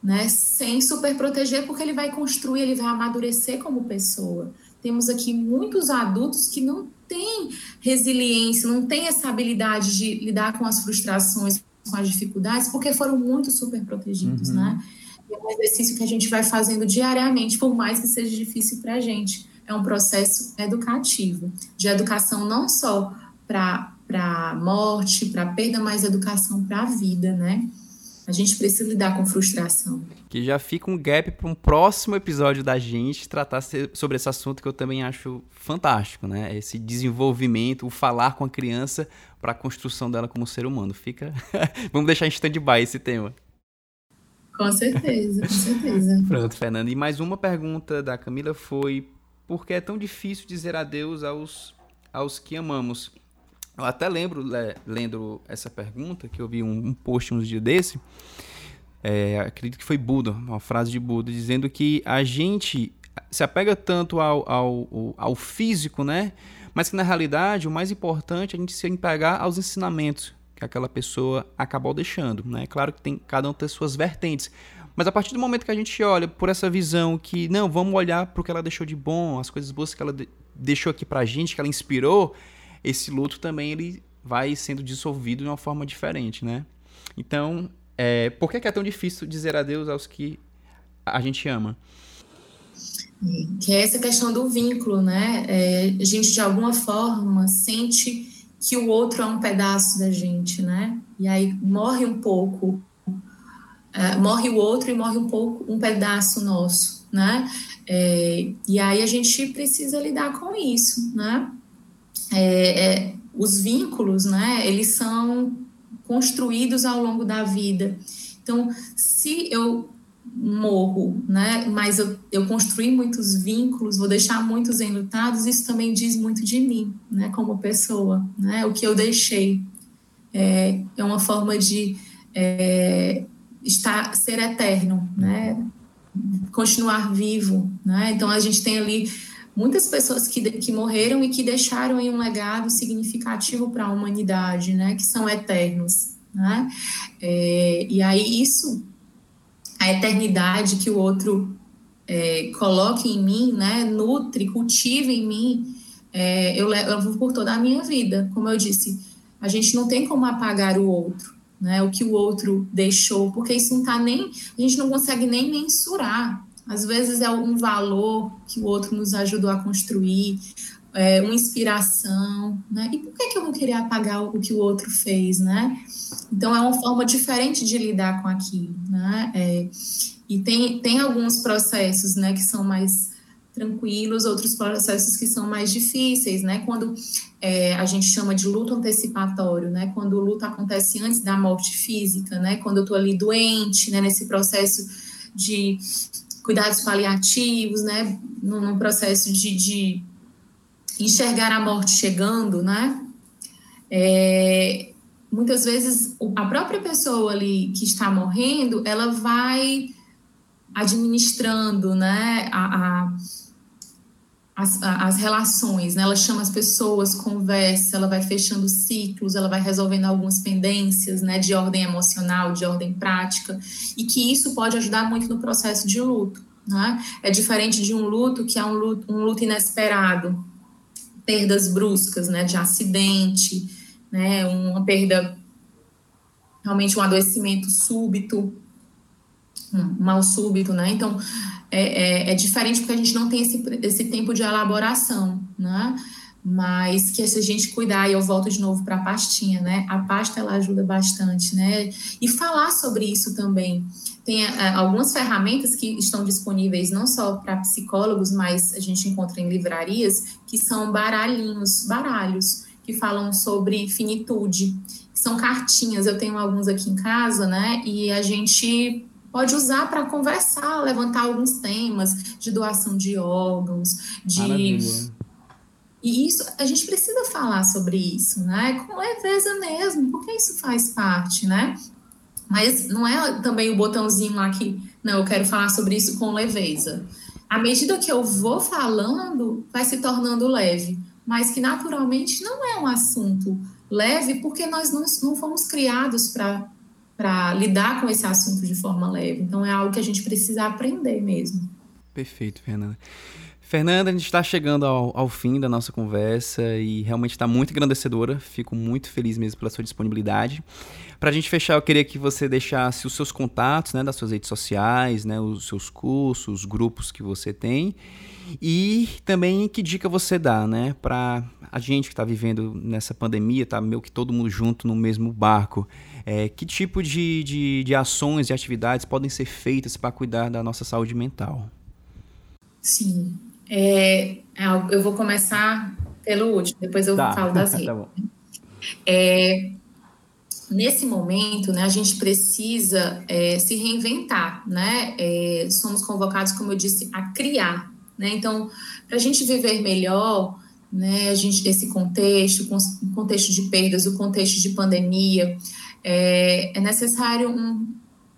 né, sem super proteger, porque ele vai construir, ele vai amadurecer como pessoa. Temos aqui muitos adultos que não têm resiliência, não têm essa habilidade de lidar com as frustrações, com as dificuldades, porque foram muito super protegidos, uhum. né? é um exercício que a gente vai fazendo diariamente, por mais que seja difícil para a gente. É um processo educativo, de educação não só para a morte, para a perda, mas educação para a vida, né? A gente precisa lidar com frustração. Que já fica um gap para um próximo episódio da gente tratar sobre esse assunto que eu também acho fantástico, né? Esse desenvolvimento, o falar com a criança para a construção dela como ser humano. Fica. Vamos deixar em stand-by esse tema. Com certeza, com certeza. Pronto, Fernanda. E mais uma pergunta da Camila foi: por que é tão difícil dizer adeus aos, aos que amamos? Eu até lembro, lendo essa pergunta, que eu vi um, post uns dias desse, é, acredito que foi Buda, uma frase de Buda, dizendo que a gente se apega tanto ao, ao, ao físico, né? Mas que na realidade o mais importante é a gente se apegar aos ensinamentos que aquela pessoa acabou deixando. Né? Claro que tem cada um tem suas vertentes. Mas a partir do momento que a gente olha por essa visão que, não, vamos olhar para o que ela deixou de bom, as coisas boas que ela de deixou aqui para a gente, que ela inspirou, esse luto também ele vai sendo dissolvido de uma forma diferente, né? Então, é, por que é tão difícil dizer adeus aos que a gente ama? Que é essa questão do vínculo, né? É, a gente, de alguma forma, sente que o outro é um pedaço da gente, né? E aí morre um pouco, é, morre o outro e morre um pouco um pedaço nosso, né? É, e aí a gente precisa lidar com isso, né? É, é os vínculos, né? Eles são construídos ao longo da vida. Então, se eu morro, né? Mas eu, eu construí muitos vínculos, vou deixar muitos enlutados, isso também diz muito de mim, né? Como pessoa, né? O que eu deixei é, é uma forma de é, estar, ser eterno, né? Continuar vivo, né? Então a gente tem ali muitas pessoas que, que morreram e que deixaram um legado significativo para a humanidade, né? Que são eternos, né? É, e aí isso a eternidade que o outro é, coloque em mim, né, nutre, cultive em mim, é, eu levo por toda a minha vida. Como eu disse, a gente não tem como apagar o outro, né, o que o outro deixou, porque isso não está nem, a gente não consegue nem mensurar. Às vezes é um valor que o outro nos ajudou a construir, é, uma inspiração, né? E por que, que eu vou querer apagar o que o outro fez, né? Então é uma forma diferente de lidar com aquilo, né? É, e tem, tem alguns processos, né, que são mais tranquilos, outros processos que são mais difíceis, né? Quando é, a gente chama de luto antecipatório, né? Quando o luto acontece antes da morte física, né? Quando eu tô ali doente, né? Nesse processo de cuidados paliativos, né? Num, processo de, de enxergar a morte chegando, né? É, muitas vezes a própria pessoa ali que está morrendo, ela vai administrando, né, a, a as, as, relações, né? Ela chama as pessoas, conversa, ela vai fechando ciclos, ela vai resolvendo algumas pendências, né? De ordem emocional, de ordem prática, e que isso pode ajudar muito no processo de luto, né? É diferente de um luto que é um luto, um luto inesperado, perdas bruscas, né, de acidente, né, uma perda, realmente um adoecimento súbito, um mal súbito, né, então é, é, é, diferente porque a gente não tem esse, esse tempo de elaboração, né, mas que se a gente cuidar, e eu volto de novo para a pastinha, né, a pasta ela ajuda bastante, né, e falar sobre isso também, tem é, algumas ferramentas que estão disponíveis não só para psicólogos, mas a gente encontra em livrarias, que são baralhinhos, baralhos, que falam sobre finitude. são cartinhas. Eu tenho alguns aqui em casa, né? E a gente pode usar para conversar, levantar alguns temas de doação de órgãos, de Maravilha. E isso, a gente precisa falar sobre isso, né? Com leveza mesmo, porque isso faz parte, né? Mas não é também o botãozinho lá que, não, eu quero falar sobre isso com leveza. À medida que eu vou falando, vai se tornando leve, mas que naturalmente não é um assunto leve, porque nós não, não fomos criados para lidar com esse assunto de forma leve. Então é algo que a gente precisa aprender mesmo. Perfeito, Fernanda. Fernanda, a gente está chegando ao, ao, fim da nossa conversa e realmente está muito engrandecedora. Fico muito feliz mesmo pela sua disponibilidade. Para a gente fechar, eu queria que você deixasse os seus contatos, né, das suas redes sociais, né, os seus cursos, os grupos que você tem e também que dica você dá, né, para a gente que está vivendo nessa pandemia, tá meio que todo mundo junto no mesmo barco. É, que tipo de, de, de ações e atividades podem ser feitas para cuidar da nossa saúde mental? Sim, é, é eu vou começar pelo último, depois eu tá. falo das redes. tá é, nesse momento, né, a gente precisa é, se reinventar, né? É, somos convocados, como eu disse, a criar, né? Então, para a gente viver melhor, né, a gente esse contexto, o contexto de perdas, o contexto de pandemia, é, é necessário um,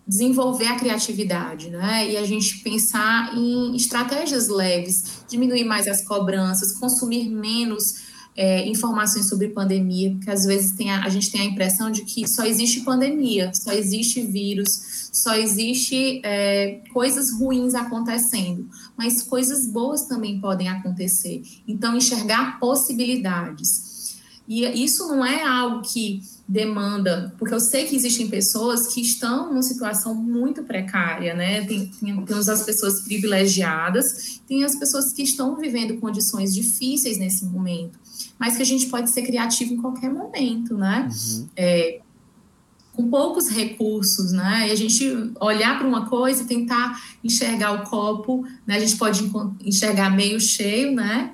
desenvolver a criatividade, né? E a gente pensar em estratégias leves, diminuir mais as cobranças, consumir menos é, informações sobre pandemia, porque às vezes tem a, a, gente tem a impressão de que só existe pandemia, só existe vírus, só existe é, coisas ruins acontecendo, mas coisas boas também podem acontecer. Então, enxergar possibilidades. E isso não é algo que demanda, porque eu sei que existem pessoas que estão numa situação muito precária, né? Tem, tem, temos as pessoas privilegiadas, tem as pessoas que estão vivendo condições difíceis nesse momento, mas que a gente pode ser criativo em qualquer momento, né? Uhum. É, com poucos recursos, né? E a gente olhar para uma coisa e tentar enxergar o copo, né? A gente pode enxergar meio cheio, né?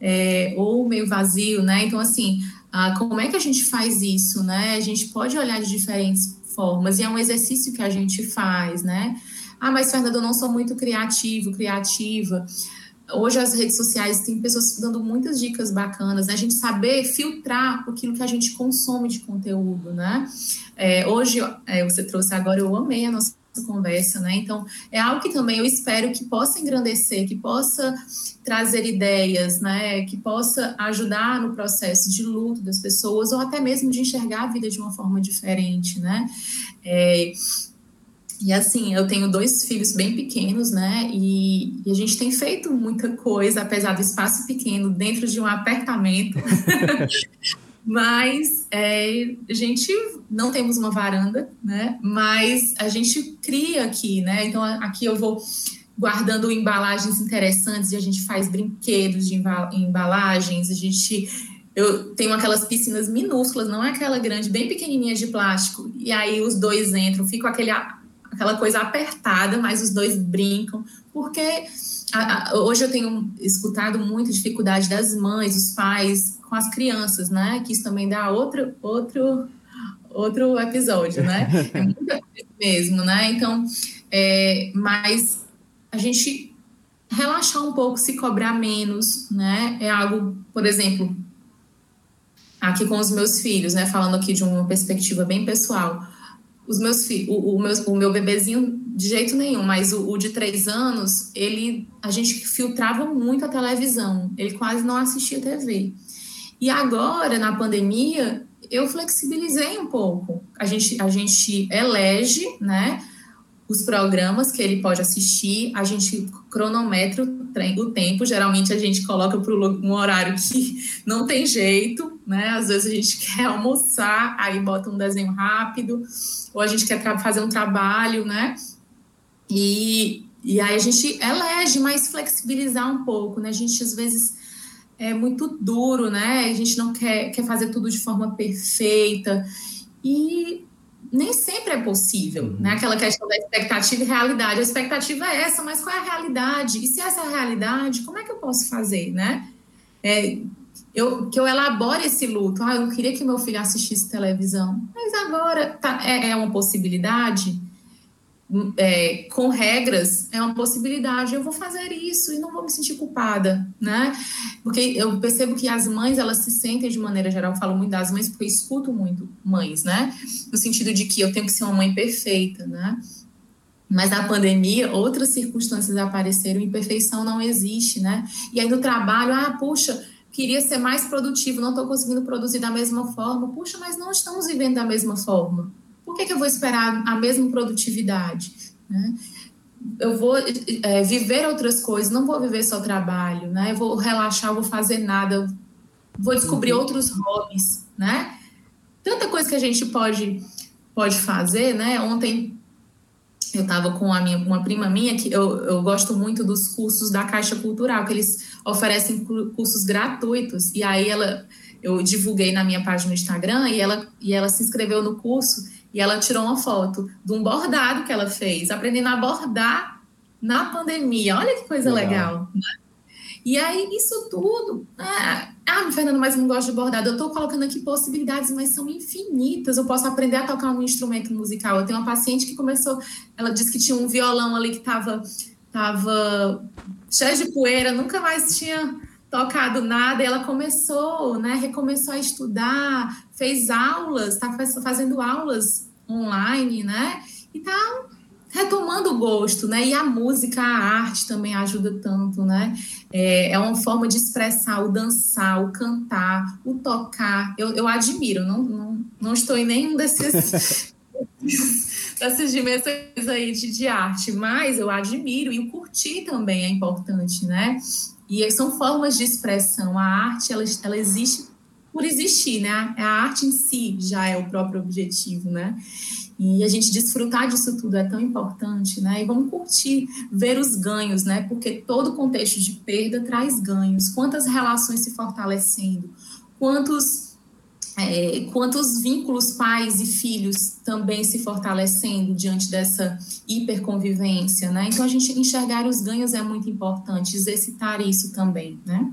É, ou meio vazio, né? Então, assim, ah, como é que a gente faz isso, né? A gente pode olhar de diferentes formas e é um exercício que a gente faz, né? Ah, mas Fernando, eu não sou muito criativo, criativa. Hoje as redes sociais têm pessoas dando muitas dicas bacanas, né? A gente saber filtrar aquilo que a gente consome de conteúdo, né? É, hoje, é, você trouxe agora, eu amei a nossa conversa, né? Então, é algo que também eu espero que possa engrandecer, que possa trazer ideias, né? Que possa ajudar no processo de luto das pessoas ou até mesmo de enxergar a vida de uma forma diferente, né? É, e assim, eu tenho dois filhos bem pequenos, né? E, e, a gente tem feito muita coisa, apesar do espaço pequeno, dentro de um apartamento. Mas é, a gente não temos uma varanda, né? Mas a gente cria aqui, né? Então aqui eu vou guardando embalagens interessantes e a gente faz brinquedos de embalagens, a gente eu tenho aquelas piscinas minúsculas, não é aquela grande, bem pequenininha de plástico, e aí os dois entram, fica aquele, aquela coisa apertada, mas os dois brincam, porque a, a, hoje eu tenho escutado muito dificuldade das mães, dos pais com as crianças, né? Que isso também dá outro, outro, outro episódio, né? É muita coisa mesmo, né? Então, é, mas a gente relaxar um pouco, se cobrar menos, né? É algo, por exemplo, aqui com os meus filhos, né? Falando aqui de uma perspectiva bem pessoal. Os meus filhos, o, o, meu, o meu bebezinho, de jeito nenhum, mas o, o, de três anos, ele, a gente filtrava muito a televisão, ele quase não assistia TV. E agora, na pandemia, eu flexibilizei um pouco. A gente, a gente elege, né? Os programas que ele pode assistir, a gente cronometra o tempo. Geralmente a gente coloca para um horário que não tem jeito, né? Às vezes a gente quer almoçar, aí bota um desenho rápido, ou a gente quer fazer um trabalho, né? E, e aí a gente elege, mas flexibilizar um pouco, né? A gente às vezes é muito duro, né? A gente não quer, quer fazer tudo de forma perfeita. E nem sempre é possível, uhum. né? Aquela questão da expectativa e realidade. A expectativa é essa, mas qual é a realidade? E se essa é a realidade, como é que eu posso fazer, né? É, eu, que eu elabore esse luto. Ah, eu queria que meu filho assistisse televisão, mas agora tá, é, é uma possibilidade. É, com regras é uma possibilidade. Eu vou fazer isso e não vou me sentir culpada, né? Porque eu percebo que as mães elas se sentem de maneira geral. Eu falo muito das mães porque eu escuto muito mães, né? No sentido de que eu tenho que ser uma mãe perfeita, né? Mas na pandemia, outras circunstâncias apareceram, imperfeição não existe, né? E aí no trabalho, ah, puxa, queria ser mais produtivo, não estou conseguindo produzir da mesma forma. Puxa, mas não estamos vivendo da mesma forma. Por que, que eu vou esperar a mesma produtividade? Né? Eu vou é, viver outras coisas, não vou viver só trabalho, né? Eu vou relaxar, vou fazer nada, vou descobrir uhum. outros hobbies, né? Tanta coisa que a gente pode pode fazer, né? Ontem eu estava com a minha, uma prima minha que eu, eu gosto muito dos cursos da Caixa Cultural, que eles oferecem cursos gratuitos. E aí ela eu divulguei na minha página no Instagram e ela, e ela se inscreveu no curso e ela tirou uma foto de um bordado que ela fez, aprendendo a bordar na pandemia. Olha que coisa legal. legal né? E aí, isso tudo. Ah, ah, Fernando, mas não gosto de bordado. Eu estou colocando aqui possibilidades, mas são infinitas. Eu posso aprender a tocar um instrumento musical. Eu tenho uma paciente que começou, ela disse que tinha um violão ali que estava tava cheio de poeira, nunca mais tinha tocado nada, e ela começou, né, recomeçou a estudar, fez aulas, está fazendo aulas online, né, e tá retomando o gosto, né? E a música, a arte também ajuda tanto, né? É, é uma forma de expressar o dançar, o cantar, o tocar. Eu, eu admiro, não, não, não estou em nenhum desses. dessas dimensões aí de, de arte, mas eu admiro e o curtir também é importante, né? E são formas de expressão. A arte, ela, ela existe por existir, né? A arte em si já é o próprio objetivo, né? E a gente desfrutar disso tudo é tão importante, né? E vamos curtir, ver os ganhos, né? Porque todo contexto de perda traz ganhos. Quantas relações se fortalecendo, quantos, é, quantos vínculos pais e filhos também se fortalecendo diante dessa hiperconvivência, né? Então a gente enxergar os ganhos é muito importante, exercitar isso também, né?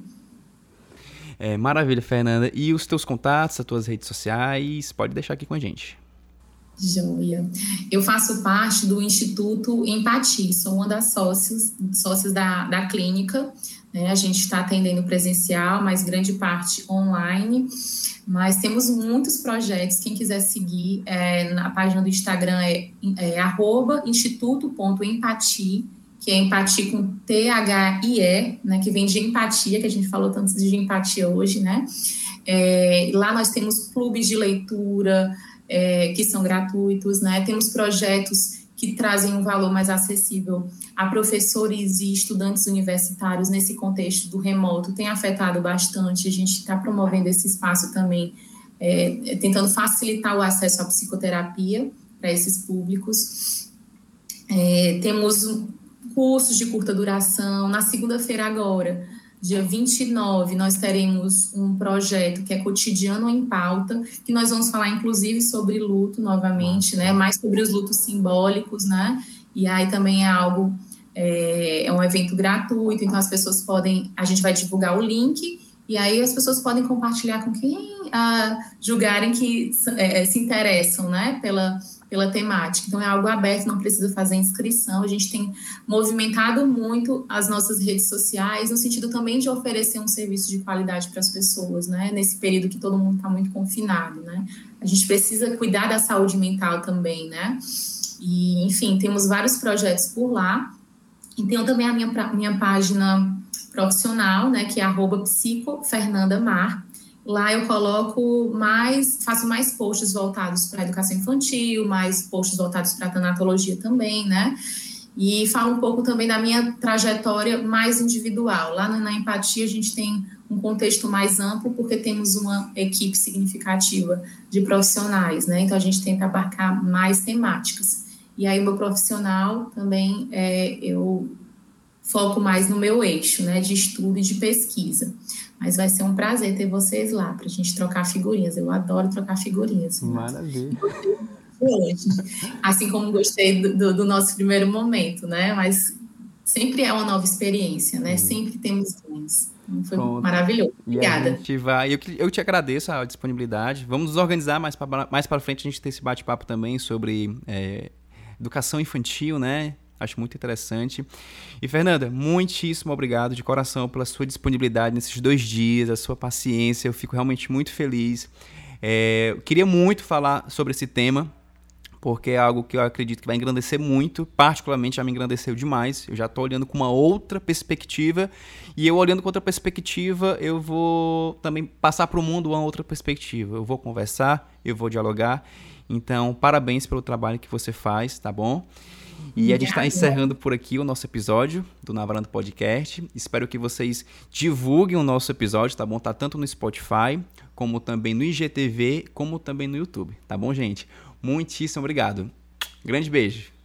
É, maravilha, Fernanda. E os teus contatos, as tuas redes sociais, pode deixar aqui com a gente. Joia. Eu faço parte do Instituto Empatia, sou uma das sócios, sócios da, da clínica. Né? A gente está atendendo presencial, mas grande parte online. Mas temos muitos projetos. Quem quiser seguir, é, na página do Instagram é, é instituto.empatia, que é empatia com T-H-I-E, né? que vem de empatia, que a gente falou tanto de empatia hoje, né? É, lá nós temos clubes de leitura, é, que são gratuitos, né? Temos projetos que trazem um valor mais acessível a professores e estudantes universitários nesse contexto do remoto, tem afetado bastante. A gente está promovendo esse espaço também, é, tentando facilitar o acesso à psicoterapia para esses públicos. É, temos cursos de curta duração. Na segunda-feira agora, Dia 29, nós teremos um projeto que é Cotidiano em Pauta, que nós vamos falar, inclusive, sobre luto novamente, né? Mais sobre os lutos simbólicos, né? E aí também é algo, é, é um evento gratuito, então as pessoas podem, a gente vai divulgar o link e aí as pessoas podem compartilhar com quem ah, julgarem que é, se interessam, né? Pela pela temática. Então, é algo aberto, não precisa fazer inscrição. A gente tem movimentado muito as nossas redes sociais, no sentido também de oferecer um serviço de qualidade para as pessoas, né? Nesse período que todo mundo está muito confinado, né? A gente precisa cuidar da saúde mental também, né? E, enfim, temos vários projetos por lá. E tenho também a minha, minha página profissional, né? Que é arroba psicofernandamar Lá eu coloco mais, faço mais posts voltados para a educação infantil, mais posts voltados para a tanatologia também, né? E falo um pouco também da minha trajetória mais individual. Lá na Empatia a gente tem um contexto mais amplo, porque temos uma equipe significativa de profissionais, né? Então a gente tenta abarcar mais temáticas. E aí o meu profissional também é, eu foco mais no meu eixo, né, de estudo e de pesquisa. Mas vai ser um prazer ter vocês lá para a gente trocar figurinhas. Eu adoro trocar figurinhas. Maravilha. Assim como gostei do, do, do, nosso primeiro momento, né? Mas sempre é uma nova experiência, né? Hum. Sempre temos ganhos. Foi Pronto. maravilhoso. Obrigada. E vai, eu, eu te agradeço a disponibilidade. Vamos nos organizar mais para mais frente a gente ter esse bate-papo também sobre é, educação infantil, né? Acho muito interessante. E Fernanda, muitíssimo obrigado de coração pela sua disponibilidade nesses dois dias, a sua paciência. Eu fico realmente muito feliz. É, queria muito falar sobre esse tema, porque é algo que eu acredito que vai engrandecer muito, particularmente já me engrandeceu demais. Eu já estou olhando com uma outra perspectiva, e eu olhando com outra perspectiva, eu vou também passar para o mundo uma outra perspectiva. Eu vou conversar, eu vou dialogar. Então, parabéns pelo trabalho que você faz, tá bom? E a gente está encerrando por aqui o nosso episódio do Navarando Podcast. Espero que vocês divulguem o nosso episódio, tá bom? Tá tanto no Spotify, como também no IGTV, como também no YouTube, tá bom, gente? Muitíssimo obrigado. Grande beijo.